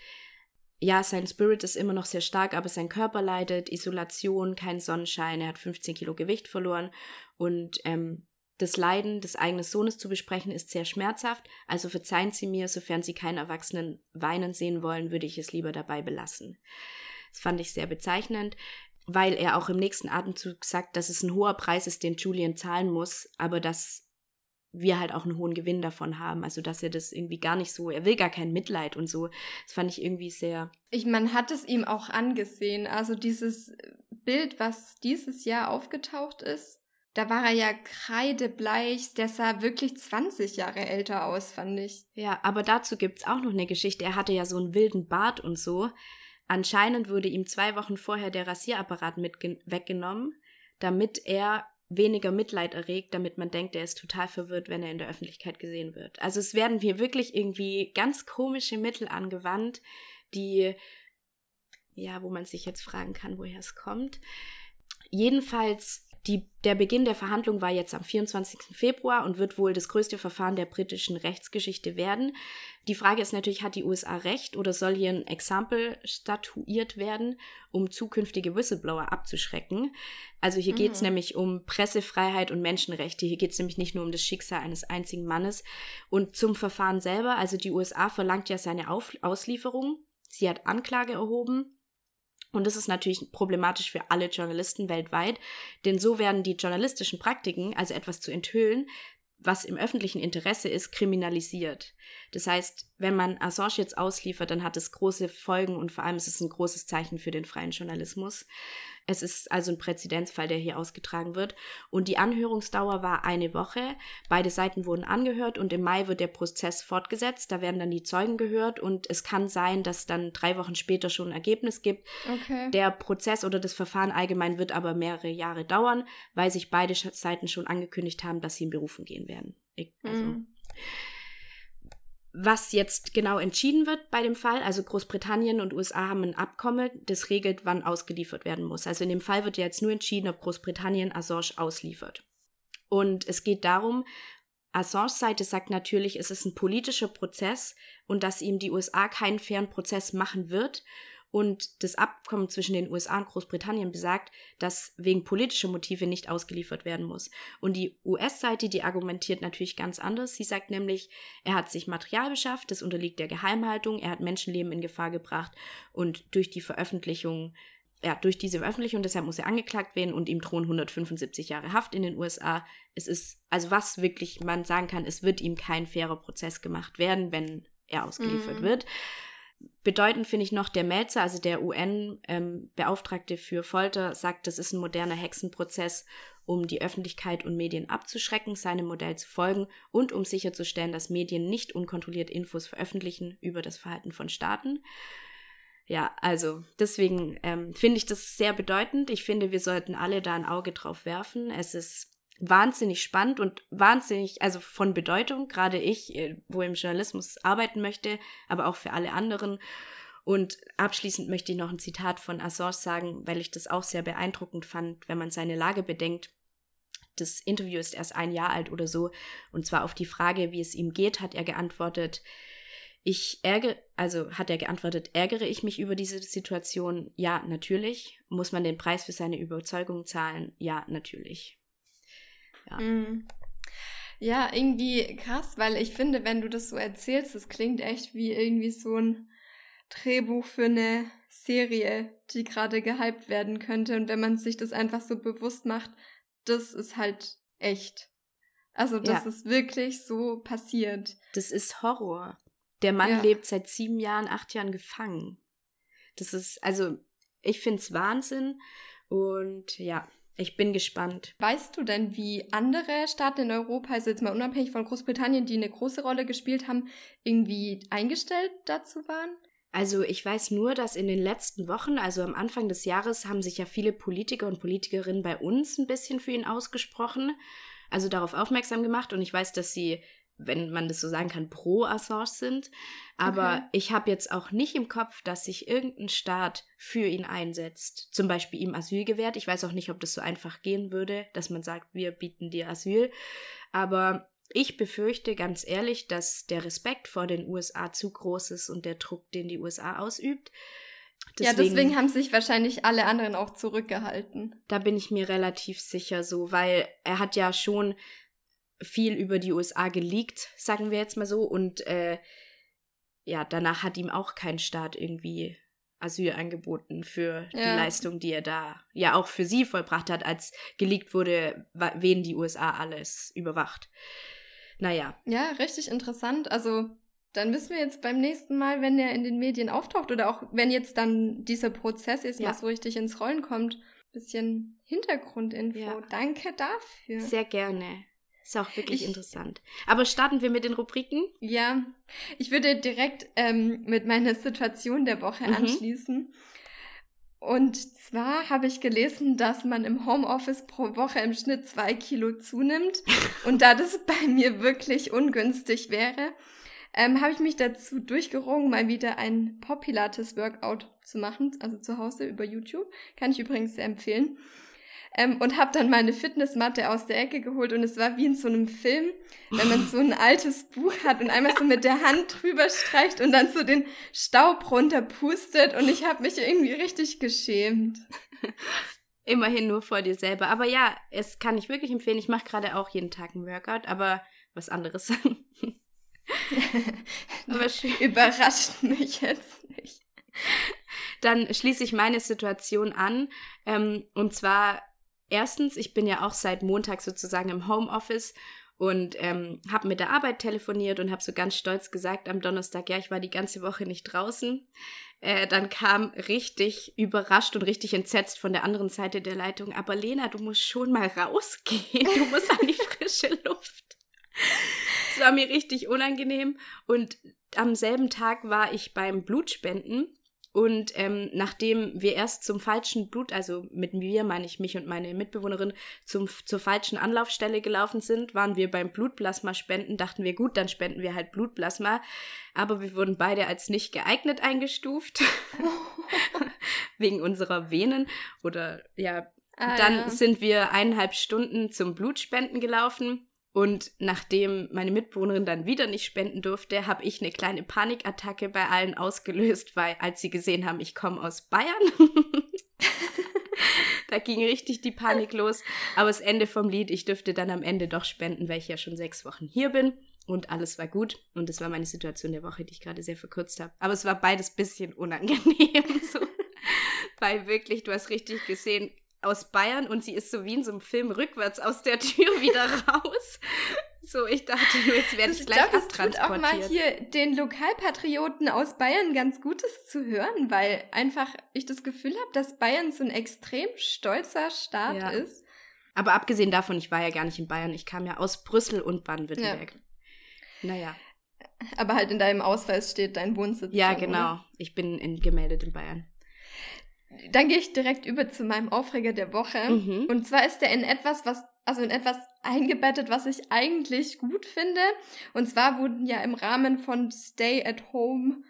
ja, sein Spirit ist immer noch sehr stark, aber sein Körper leidet, Isolation, kein Sonnenschein, er hat 15 Kilo Gewicht verloren und ähm, das Leiden des eigenen Sohnes zu besprechen ist sehr schmerzhaft, also verzeihen Sie mir, sofern Sie keinen Erwachsenen weinen sehen wollen, würde ich es lieber dabei belassen. Das fand ich sehr bezeichnend, weil er auch im nächsten Atemzug sagt, dass es ein hoher Preis ist, den Julian zahlen muss, aber dass wir halt auch einen hohen Gewinn davon haben. Also, dass er das irgendwie gar nicht so, er will gar kein Mitleid und so. Das fand ich irgendwie sehr. Ich, man hat es ihm auch angesehen. Also, dieses Bild, was dieses Jahr aufgetaucht ist, da war er ja kreidebleich, der sah wirklich 20 Jahre älter aus, fand ich. Ja, aber dazu gibt's auch noch eine Geschichte. Er hatte ja so einen wilden Bart und so. Anscheinend wurde ihm zwei Wochen vorher der Rasierapparat mit weggenommen, damit er weniger Mitleid erregt, damit man denkt, er ist total verwirrt, wenn er in der Öffentlichkeit gesehen wird. Also es werden hier wirklich irgendwie ganz komische Mittel angewandt, die, ja, wo man sich jetzt fragen kann, woher es kommt. Jedenfalls die, der Beginn der Verhandlung war jetzt am 24. Februar und wird wohl das größte Verfahren der britischen Rechtsgeschichte werden. Die Frage ist natürlich, hat die USA recht oder soll hier ein Exempel statuiert werden, um zukünftige Whistleblower abzuschrecken? Also hier mhm. geht es nämlich um Pressefreiheit und Menschenrechte. Hier geht es nämlich nicht nur um das Schicksal eines einzigen Mannes. Und zum Verfahren selber, also die USA verlangt ja seine Auf Auslieferung. Sie hat Anklage erhoben und das ist natürlich problematisch für alle Journalisten weltweit, denn so werden die journalistischen Praktiken, also etwas zu enthüllen, was im öffentlichen Interesse ist, kriminalisiert. Das heißt, wenn man Assange jetzt ausliefert, dann hat es große Folgen und vor allem ist es ein großes Zeichen für den freien Journalismus. Es ist also ein Präzedenzfall, der hier ausgetragen wird. Und die Anhörungsdauer war eine Woche. Beide Seiten wurden angehört und im Mai wird der Prozess fortgesetzt. Da werden dann die Zeugen gehört und es kann sein, dass dann drei Wochen später schon ein Ergebnis gibt. Okay. Der Prozess oder das Verfahren allgemein wird aber mehrere Jahre dauern, weil sich beide Seiten schon angekündigt haben, dass sie in Berufen gehen werden. Ich, also. Mhm was jetzt genau entschieden wird bei dem Fall, also Großbritannien und USA haben ein Abkommen, das regelt, wann ausgeliefert werden muss. Also in dem Fall wird ja jetzt nur entschieden, ob Großbritannien Assange ausliefert. Und es geht darum, Assange Seite sagt natürlich, es ist ein politischer Prozess und dass ihm die USA keinen fairen Prozess machen wird und das Abkommen zwischen den USA und Großbritannien besagt, dass wegen politischer Motive nicht ausgeliefert werden muss. Und die US-Seite, die argumentiert natürlich ganz anders. Sie sagt nämlich, er hat sich Material beschafft, das unterliegt der Geheimhaltung, er hat Menschenleben in Gefahr gebracht und durch die Veröffentlichung ja, durch diese Veröffentlichung, deshalb muss er angeklagt werden und ihm drohen 175 Jahre Haft in den USA. Es ist, also was wirklich man sagen kann, es wird ihm kein fairer Prozess gemacht werden, wenn er ausgeliefert mm. wird. Bedeutend finde ich noch der Melzer, also der UN-Beauftragte ähm, für Folter, sagt, das ist ein moderner Hexenprozess, um die Öffentlichkeit und Medien abzuschrecken, seinem Modell zu folgen und um sicherzustellen, dass Medien nicht unkontrolliert Infos veröffentlichen über das Verhalten von Staaten. Ja, also deswegen ähm, finde ich das sehr bedeutend. Ich finde, wir sollten alle da ein Auge drauf werfen. Es ist wahnsinnig spannend und wahnsinnig, also von Bedeutung, gerade ich, äh, wo im Journalismus arbeiten möchte, aber auch für alle anderen. Und abschließend möchte ich noch ein Zitat von Assange sagen, weil ich das auch sehr beeindruckend fand, wenn man seine Lage bedenkt. Das Interview ist erst ein Jahr alt oder so. Und zwar auf die Frage, wie es ihm geht, hat er geantwortet, ich ärgere, also hat er geantwortet, ärgere ich mich über diese Situation? Ja, natürlich. Muss man den Preis für seine Überzeugung zahlen? Ja, natürlich. Ja. Mm. Ja, irgendwie krass, weil ich finde, wenn du das so erzählst, das klingt echt wie irgendwie so ein Drehbuch für eine Serie, die gerade gehypt werden könnte. Und wenn man sich das einfach so bewusst macht, das ist halt echt. Also, das ja. ist wirklich so passiert. Das ist Horror. Der Mann ja. lebt seit sieben Jahren, acht Jahren gefangen. Das ist, also, ich finde es Wahnsinn. Und ja, ich bin gespannt. Weißt du denn, wie andere Staaten in Europa, also jetzt mal unabhängig von Großbritannien, die eine große Rolle gespielt haben, irgendwie eingestellt dazu waren? Also ich weiß nur, dass in den letzten Wochen, also am Anfang des Jahres, haben sich ja viele Politiker und Politikerinnen bei uns ein bisschen für ihn ausgesprochen, also darauf aufmerksam gemacht. Und ich weiß, dass sie wenn man das so sagen kann, pro Assange sind. Aber okay. ich habe jetzt auch nicht im Kopf, dass sich irgendein Staat für ihn einsetzt. Zum Beispiel ihm Asyl gewährt. Ich weiß auch nicht, ob das so einfach gehen würde, dass man sagt, wir bieten dir Asyl. Aber ich befürchte ganz ehrlich, dass der Respekt vor den USA zu groß ist und der Druck, den die USA ausübt. Deswegen, ja, deswegen haben sich wahrscheinlich alle anderen auch zurückgehalten. Da bin ich mir relativ sicher so, weil er hat ja schon viel über die USA geleakt, sagen wir jetzt mal so. Und äh, ja, danach hat ihm auch kein Staat irgendwie Asyl angeboten für ja. die Leistung, die er da ja auch für sie vollbracht hat, als geleakt wurde, wen die USA alles überwacht. naja. Ja, richtig interessant. Also dann wissen wir jetzt beim nächsten Mal, wenn er in den Medien auftaucht oder auch wenn jetzt dann dieser Prozess ist, ja. was so richtig ins Rollen kommt, bisschen Hintergrundinfo. Ja. Danke dafür. Sehr gerne. Ist auch wirklich ich, interessant. Aber starten wir mit den Rubriken? Ja, ich würde direkt ähm, mit meiner Situation der Woche mhm. anschließen. Und zwar habe ich gelesen, dass man im Homeoffice pro Woche im Schnitt zwei Kilo zunimmt. Und da das bei mir wirklich ungünstig wäre, ähm, habe ich mich dazu durchgerungen, mal wieder ein Pop-Pilates-Workout zu machen, also zu Hause über YouTube. Kann ich übrigens sehr empfehlen. Ähm, und habe dann meine Fitnessmatte aus der Ecke geholt und es war wie in so einem Film, wenn man so ein altes Buch hat und einmal so mit der Hand drüber streicht und dann so den Staub runterpustet und ich habe mich irgendwie richtig geschämt. Immerhin nur vor dir selber. Aber ja, es kann ich wirklich empfehlen. Ich mache gerade auch jeden Tag ein Workout, aber was anderes. aber überrascht mich jetzt nicht. Dann schließe ich meine Situation an. Ähm, und zwar erstens, ich bin ja auch seit Montag sozusagen im Homeoffice und ähm, habe mit der Arbeit telefoniert und habe so ganz stolz gesagt am Donnerstag, ja, ich war die ganze Woche nicht draußen. Äh, dann kam richtig überrascht und richtig entsetzt von der anderen Seite der Leitung, aber Lena, du musst schon mal rausgehen, du musst an die frische Luft. Es war mir richtig unangenehm und am selben Tag war ich beim Blutspenden und ähm, nachdem wir erst zum falschen Blut, also mit mir meine ich mich und meine Mitbewohnerin, zum, zur falschen Anlaufstelle gelaufen sind, waren wir beim Blutplasma spenden, dachten wir, gut, dann spenden wir halt Blutplasma. Aber wir wurden beide als nicht geeignet eingestuft. Wegen unserer Venen. Oder ja, ah, dann ja. sind wir eineinhalb Stunden zum Blutspenden gelaufen. Und nachdem meine Mitbewohnerin dann wieder nicht spenden durfte, habe ich eine kleine Panikattacke bei allen ausgelöst, weil als sie gesehen haben, ich komme aus Bayern, da ging richtig die Panik los. Aber das Ende vom Lied, ich dürfte dann am Ende doch spenden, weil ich ja schon sechs Wochen hier bin. Und alles war gut. Und das war meine Situation der Woche, die ich gerade sehr verkürzt habe. Aber es war beides bisschen unangenehm. So. Weil wirklich, du hast richtig gesehen, aus Bayern und sie ist so wie in so einem Film rückwärts aus der Tür wieder raus. So, ich dachte nur, jetzt werde ich gleich glaub, abtransportiert. Es tut auch mal hier den Lokalpatrioten aus Bayern ganz Gutes zu hören, weil einfach ich das Gefühl habe, dass Bayern so ein extrem stolzer Staat ja. ist. Aber abgesehen davon, ich war ja gar nicht in Bayern, ich kam ja aus Brüssel und Baden-Württemberg. Ja. Naja. Aber halt in deinem Ausweis steht dein Wohnsitz. Ja, genau. Oder? Ich bin in, gemeldet in Bayern. Dann gehe ich direkt über zu meinem Aufreger der Woche. Mhm. Und zwar ist der in etwas, was, also in etwas eingebettet, was ich eigentlich gut finde. Und zwar wurden ja im Rahmen von Stay at Home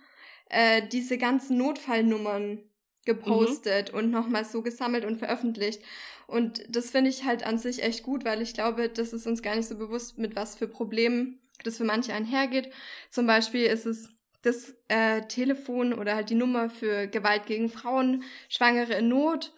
äh, diese ganzen Notfallnummern gepostet mhm. und nochmal so gesammelt und veröffentlicht. Und das finde ich halt an sich echt gut, weil ich glaube, das ist uns gar nicht so bewusst, mit was für Problemen das für manche einhergeht. Zum Beispiel ist es das äh, Telefon oder halt die Nummer für Gewalt gegen Frauen, Schwangere in Not,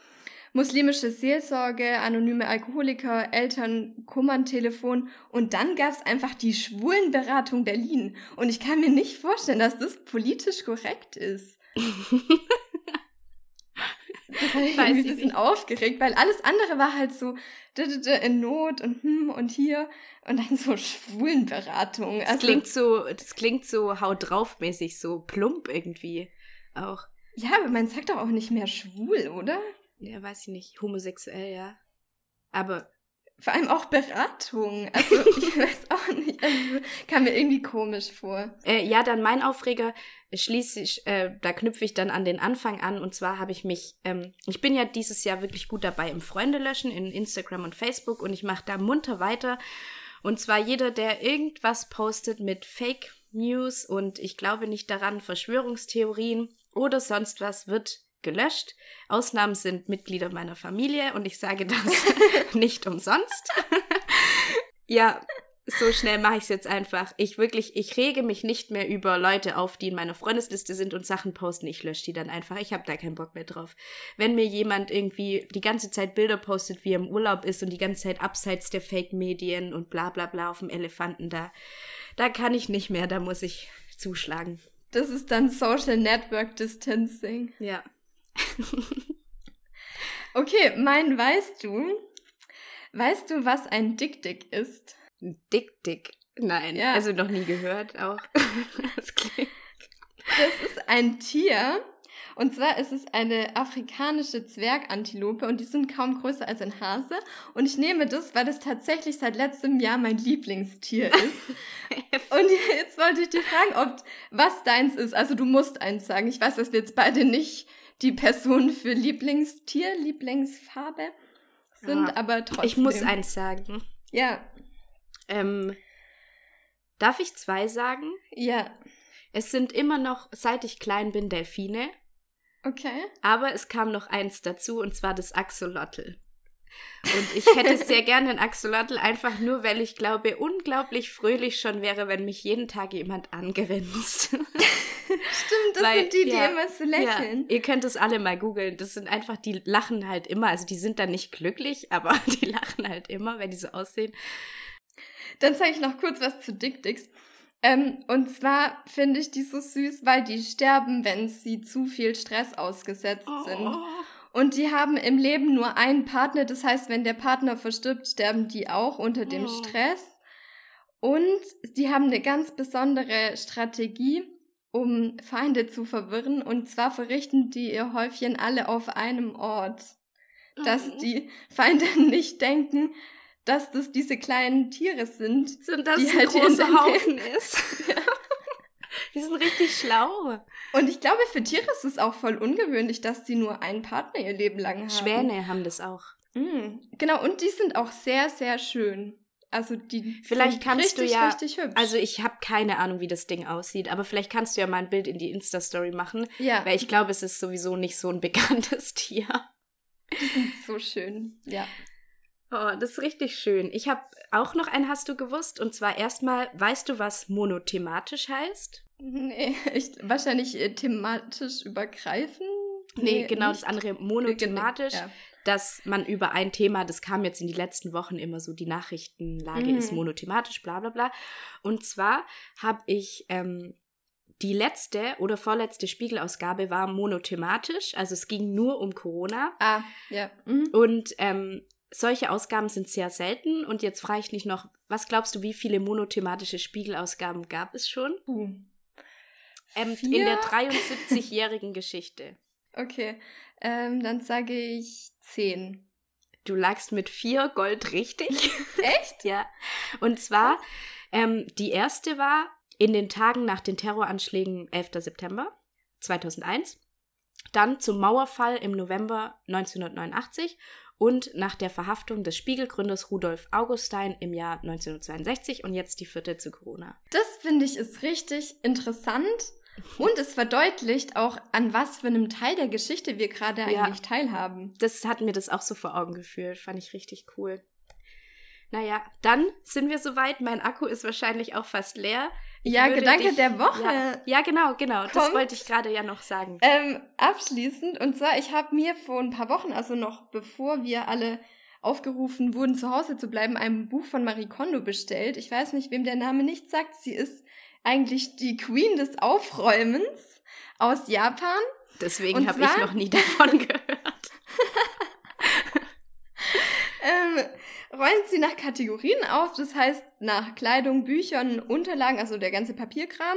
muslimische Seelsorge, anonyme Alkoholiker, Eltern, Kummern-Telefon und dann gab's einfach die Schwulenberatung Berlin. Und ich kann mir nicht vorstellen, dass das politisch korrekt ist. Das hat mich ein bisschen aufgeregt, weil alles andere war halt so in Not und hm und hier und dann so Schwulenberatung. Das also, klingt so, das klingt so haut drauf mäßig, so plump irgendwie auch. Ja, aber man sagt doch auch nicht mehr schwul, oder? Ja, weiß ich nicht. Homosexuell, ja. Aber vor allem auch Beratung. Also ich weiß auch nicht. Also kam mir irgendwie komisch vor. Äh, ja, dann mein Aufreger schließe ich, äh, da knüpfe ich dann an den Anfang an. Und zwar habe ich mich, ähm, ich bin ja dieses Jahr wirklich gut dabei im Freunde löschen in Instagram und Facebook und ich mache da munter weiter. Und zwar jeder, der irgendwas postet mit Fake News und ich glaube nicht daran, Verschwörungstheorien oder sonst was, wird gelöscht. Ausnahmen sind Mitglieder meiner Familie und ich sage das nicht umsonst. ja, so schnell mache ich es jetzt einfach. Ich wirklich, ich rege mich nicht mehr über Leute auf, die in meiner Freundesliste sind und Sachen posten. Ich lösche die dann einfach. Ich habe da keinen Bock mehr drauf. Wenn mir jemand irgendwie die ganze Zeit Bilder postet, wie er im Urlaub ist und die ganze Zeit abseits der Fake-Medien und bla bla bla auf dem Elefanten da, da kann ich nicht mehr, da muss ich zuschlagen. Das ist dann Social Network Distancing. Ja. okay, mein weißt du, weißt du, was ein Dick-Dick ist? Ein Dick-Dick. Nein, Ja. also noch nie gehört auch. das klingt. Das ist ein Tier. Und zwar ist es eine afrikanische Zwergantilope und die sind kaum größer als ein Hase. Und ich nehme das, weil das tatsächlich seit letztem Jahr mein Lieblingstier ist. Und jetzt wollte ich dich fragen, ob was deins ist. Also du musst eins sagen. Ich weiß, dass wir jetzt beide nicht die Person für Lieblingstier, Lieblingsfarbe sind, Ja. aber trotzdem. Ich muss eins sagen. Ja, Ähm, darf ich zwei sagen? ja, Es sind immer noch, seit ich klein bin, Delfine. okay. Aber es kam noch eins dazu, und zwar das Axolotl. Und ich hätte sehr gerne ein Axolotl, einfach nur, weil ich glaube, unglaublich fröhlich schon wäre, wenn mich jeden Tag jemand angrinst. Stimmt, das Weil- sind die, die ja, immer so Ja, lächeln. ihr könnt es alle mal googeln. Das sind einfach, die lachen halt immer. Also die sind dann nicht glücklich, aber die lachen halt immer, wenn die so aussehen. Dann zeige ich noch kurz was zu Dick Dicks. Ähm, und zwar finde ich die so süß, weil die sterben, wenn sie zu viel Stress ausgesetzt sind. Oh. Und die haben im Leben nur einen Partner. Das heißt, wenn der Partner verstirbt, sterben die auch unter dem Oh. Stress. Und die haben eine ganz besondere Strategie, um Feinde zu verwirren. Und zwar verrichten die ihr Häufchen alle auf einem Ort. Dass Oh. die Feinde nicht denken, dass das diese kleinen Tiere sind. sind das die ein halt großer Haufen ist. die sind richtig schlau. Und ich glaube, für Tiere ist es auch voll ungewöhnlich, dass die nur einen Partner ihr Leben lang haben. Schwäne haben das auch. Mm, genau, und die sind auch sehr, sehr schön. Also die Vielleicht kannst du richtig, ja- richtig hübsch. Also ich habe keine Ahnung, wie das Ding aussieht, aber vielleicht kannst du ja mal ein Bild in die Insta-Story machen, ja, weil ich glaube, es ist sowieso nicht so ein bekanntes Tier. so schön. Ja. Oh, das ist richtig schön. Ich habe auch noch ein Hast du gewusst und zwar erstmal, weißt du, was monothematisch heißt? Nee, ich, wahrscheinlich äh, thematisch übergreifen. Nee, genau nicht. das andere monothematisch, Ja. Dass man über ein Thema, das kam jetzt in die letzten Wochen immer so, die Nachrichtenlage Mhm. ist monothematisch, bla bla bla. Und zwar habe ich ähm, die letzte oder vorletzte Spiegelausgabe war monothematisch, also es ging nur um Corona. Ah, ja. Mhm. Und ähm, solche Ausgaben sind sehr selten. Und jetzt frage ich dich noch, was glaubst du, wie viele monothematische Spiegelausgaben gab es schon? Uh. Ähm, in der 73-jährigen Geschichte. Okay, ähm, dann sage ich zehn. Du lagst mit vier Gold richtig. Echt? ja. Und zwar, ähm, die erste war in den Tagen nach den Terroranschlägen 11. September 2001. Dann zum Mauerfall im November 1989 und nach der Verhaftung des Spiegelgründers Rudolf Augustin im Jahr 1962 und jetzt die vierte zu Corona. Das finde ich ist richtig interessant und es verdeutlicht auch, an was für einem Teil der Geschichte wir gerade Ja. eigentlich teilhaben. Das hat mir das auch so vor Augen geführt. Fand ich richtig cool. Naja, dann sind wir soweit. Mein Akku ist wahrscheinlich auch fast leer. Ich Ja, Gedanke dich- der Woche. Ja, ja genau, genau. Das Kommt. wollte ich gerade ja noch sagen. Ähm, abschließend, und zwar, ich habe mir vor ein paar Wochen, also noch bevor wir alle aufgerufen wurden, zu Hause zu bleiben, ein Buch von Marie Kondo bestellt. Ich weiß nicht, wem der Name nicht sagt. Sie ist eigentlich die Queen des Aufräumens aus Japan. Deswegen habe ich noch nie davon gehört. Ähm, räumt sie nach Kategorien auf, das heißt nach Kleidung, Büchern, Unterlagen, also der ganze Papierkram.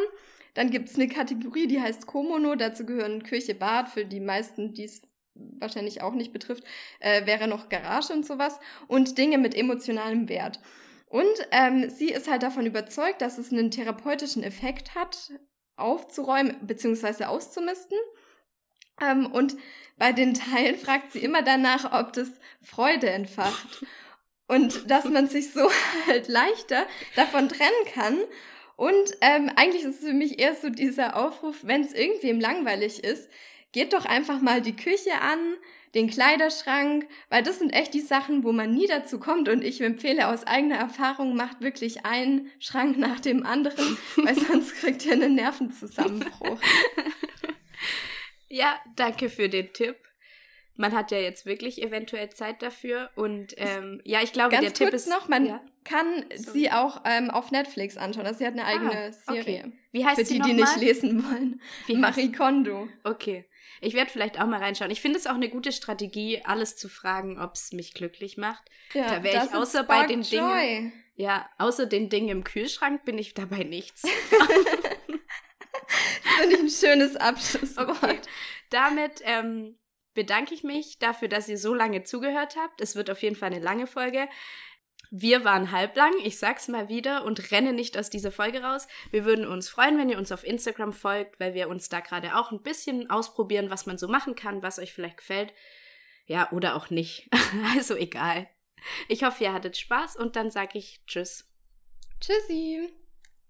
Dann gibt's eine Kategorie, die heißt Komono, dazu gehören Küche, Bad, für die meisten, die es wahrscheinlich auch nicht betrifft, äh, wäre noch Garage und sowas und Dinge mit emotionalem Wert. Und ähm, sie ist halt davon überzeugt, dass es einen therapeutischen Effekt hat, aufzuräumen bzw. auszumisten. Ähm, und bei den Teilen fragt sie immer danach, ob das Freude entfacht. Und dass man sich so halt leichter davon trennen kann. Und ähm, eigentlich ist es für mich eher so dieser Aufruf, wenn es irgendwem langweilig ist, geht doch einfach mal die Küche an, den Kleiderschrank, weil das sind echt die Sachen, wo man nie dazu kommt. Und ich empfehle aus eigener Erfahrung, macht wirklich einen Schrank nach dem anderen, weil sonst kriegt ihr einen Nervenzusammenbruch. Ja, danke für den Tipp. Man hat ja jetzt wirklich eventuell Zeit dafür. Und ähm, ja, ich glaube, Ganz der Tipp ist. noch, man ja. kann Sorry. sie auch ähm, auf Netflix anschauen. Also sie hat eine eigene Ah, Serie. okay. Wie heißt Für sie die, die nicht lesen wollen. Wie Marie Kondo. Okay. Ich werde vielleicht auch mal reinschauen. Ich finde es auch eine gute Strategie, alles zu fragen, ob es mich glücklich macht. Da wär ich außer bei den Dingen- Joy. Ja, außer den Dingen im Kühlschrank bin ich dabei nichts. finde ich ein schönes Abschlusswort. Okay. Damit ähm, bedanke ich mich dafür, dass ihr so lange zugehört habt. Es wird auf jeden Fall eine lange Folge. Wir waren halblang, ich sag's mal wieder und renne nicht aus dieser Folge raus. Wir würden uns freuen, wenn ihr uns auf Instagram folgt, weil wir uns da gerade auch ein bisschen ausprobieren, was man so machen kann, was euch vielleicht gefällt. Ja, oder auch nicht. also egal. Ich hoffe, ihr hattet Spaß und dann sage ich Tschüss. Tschüssi.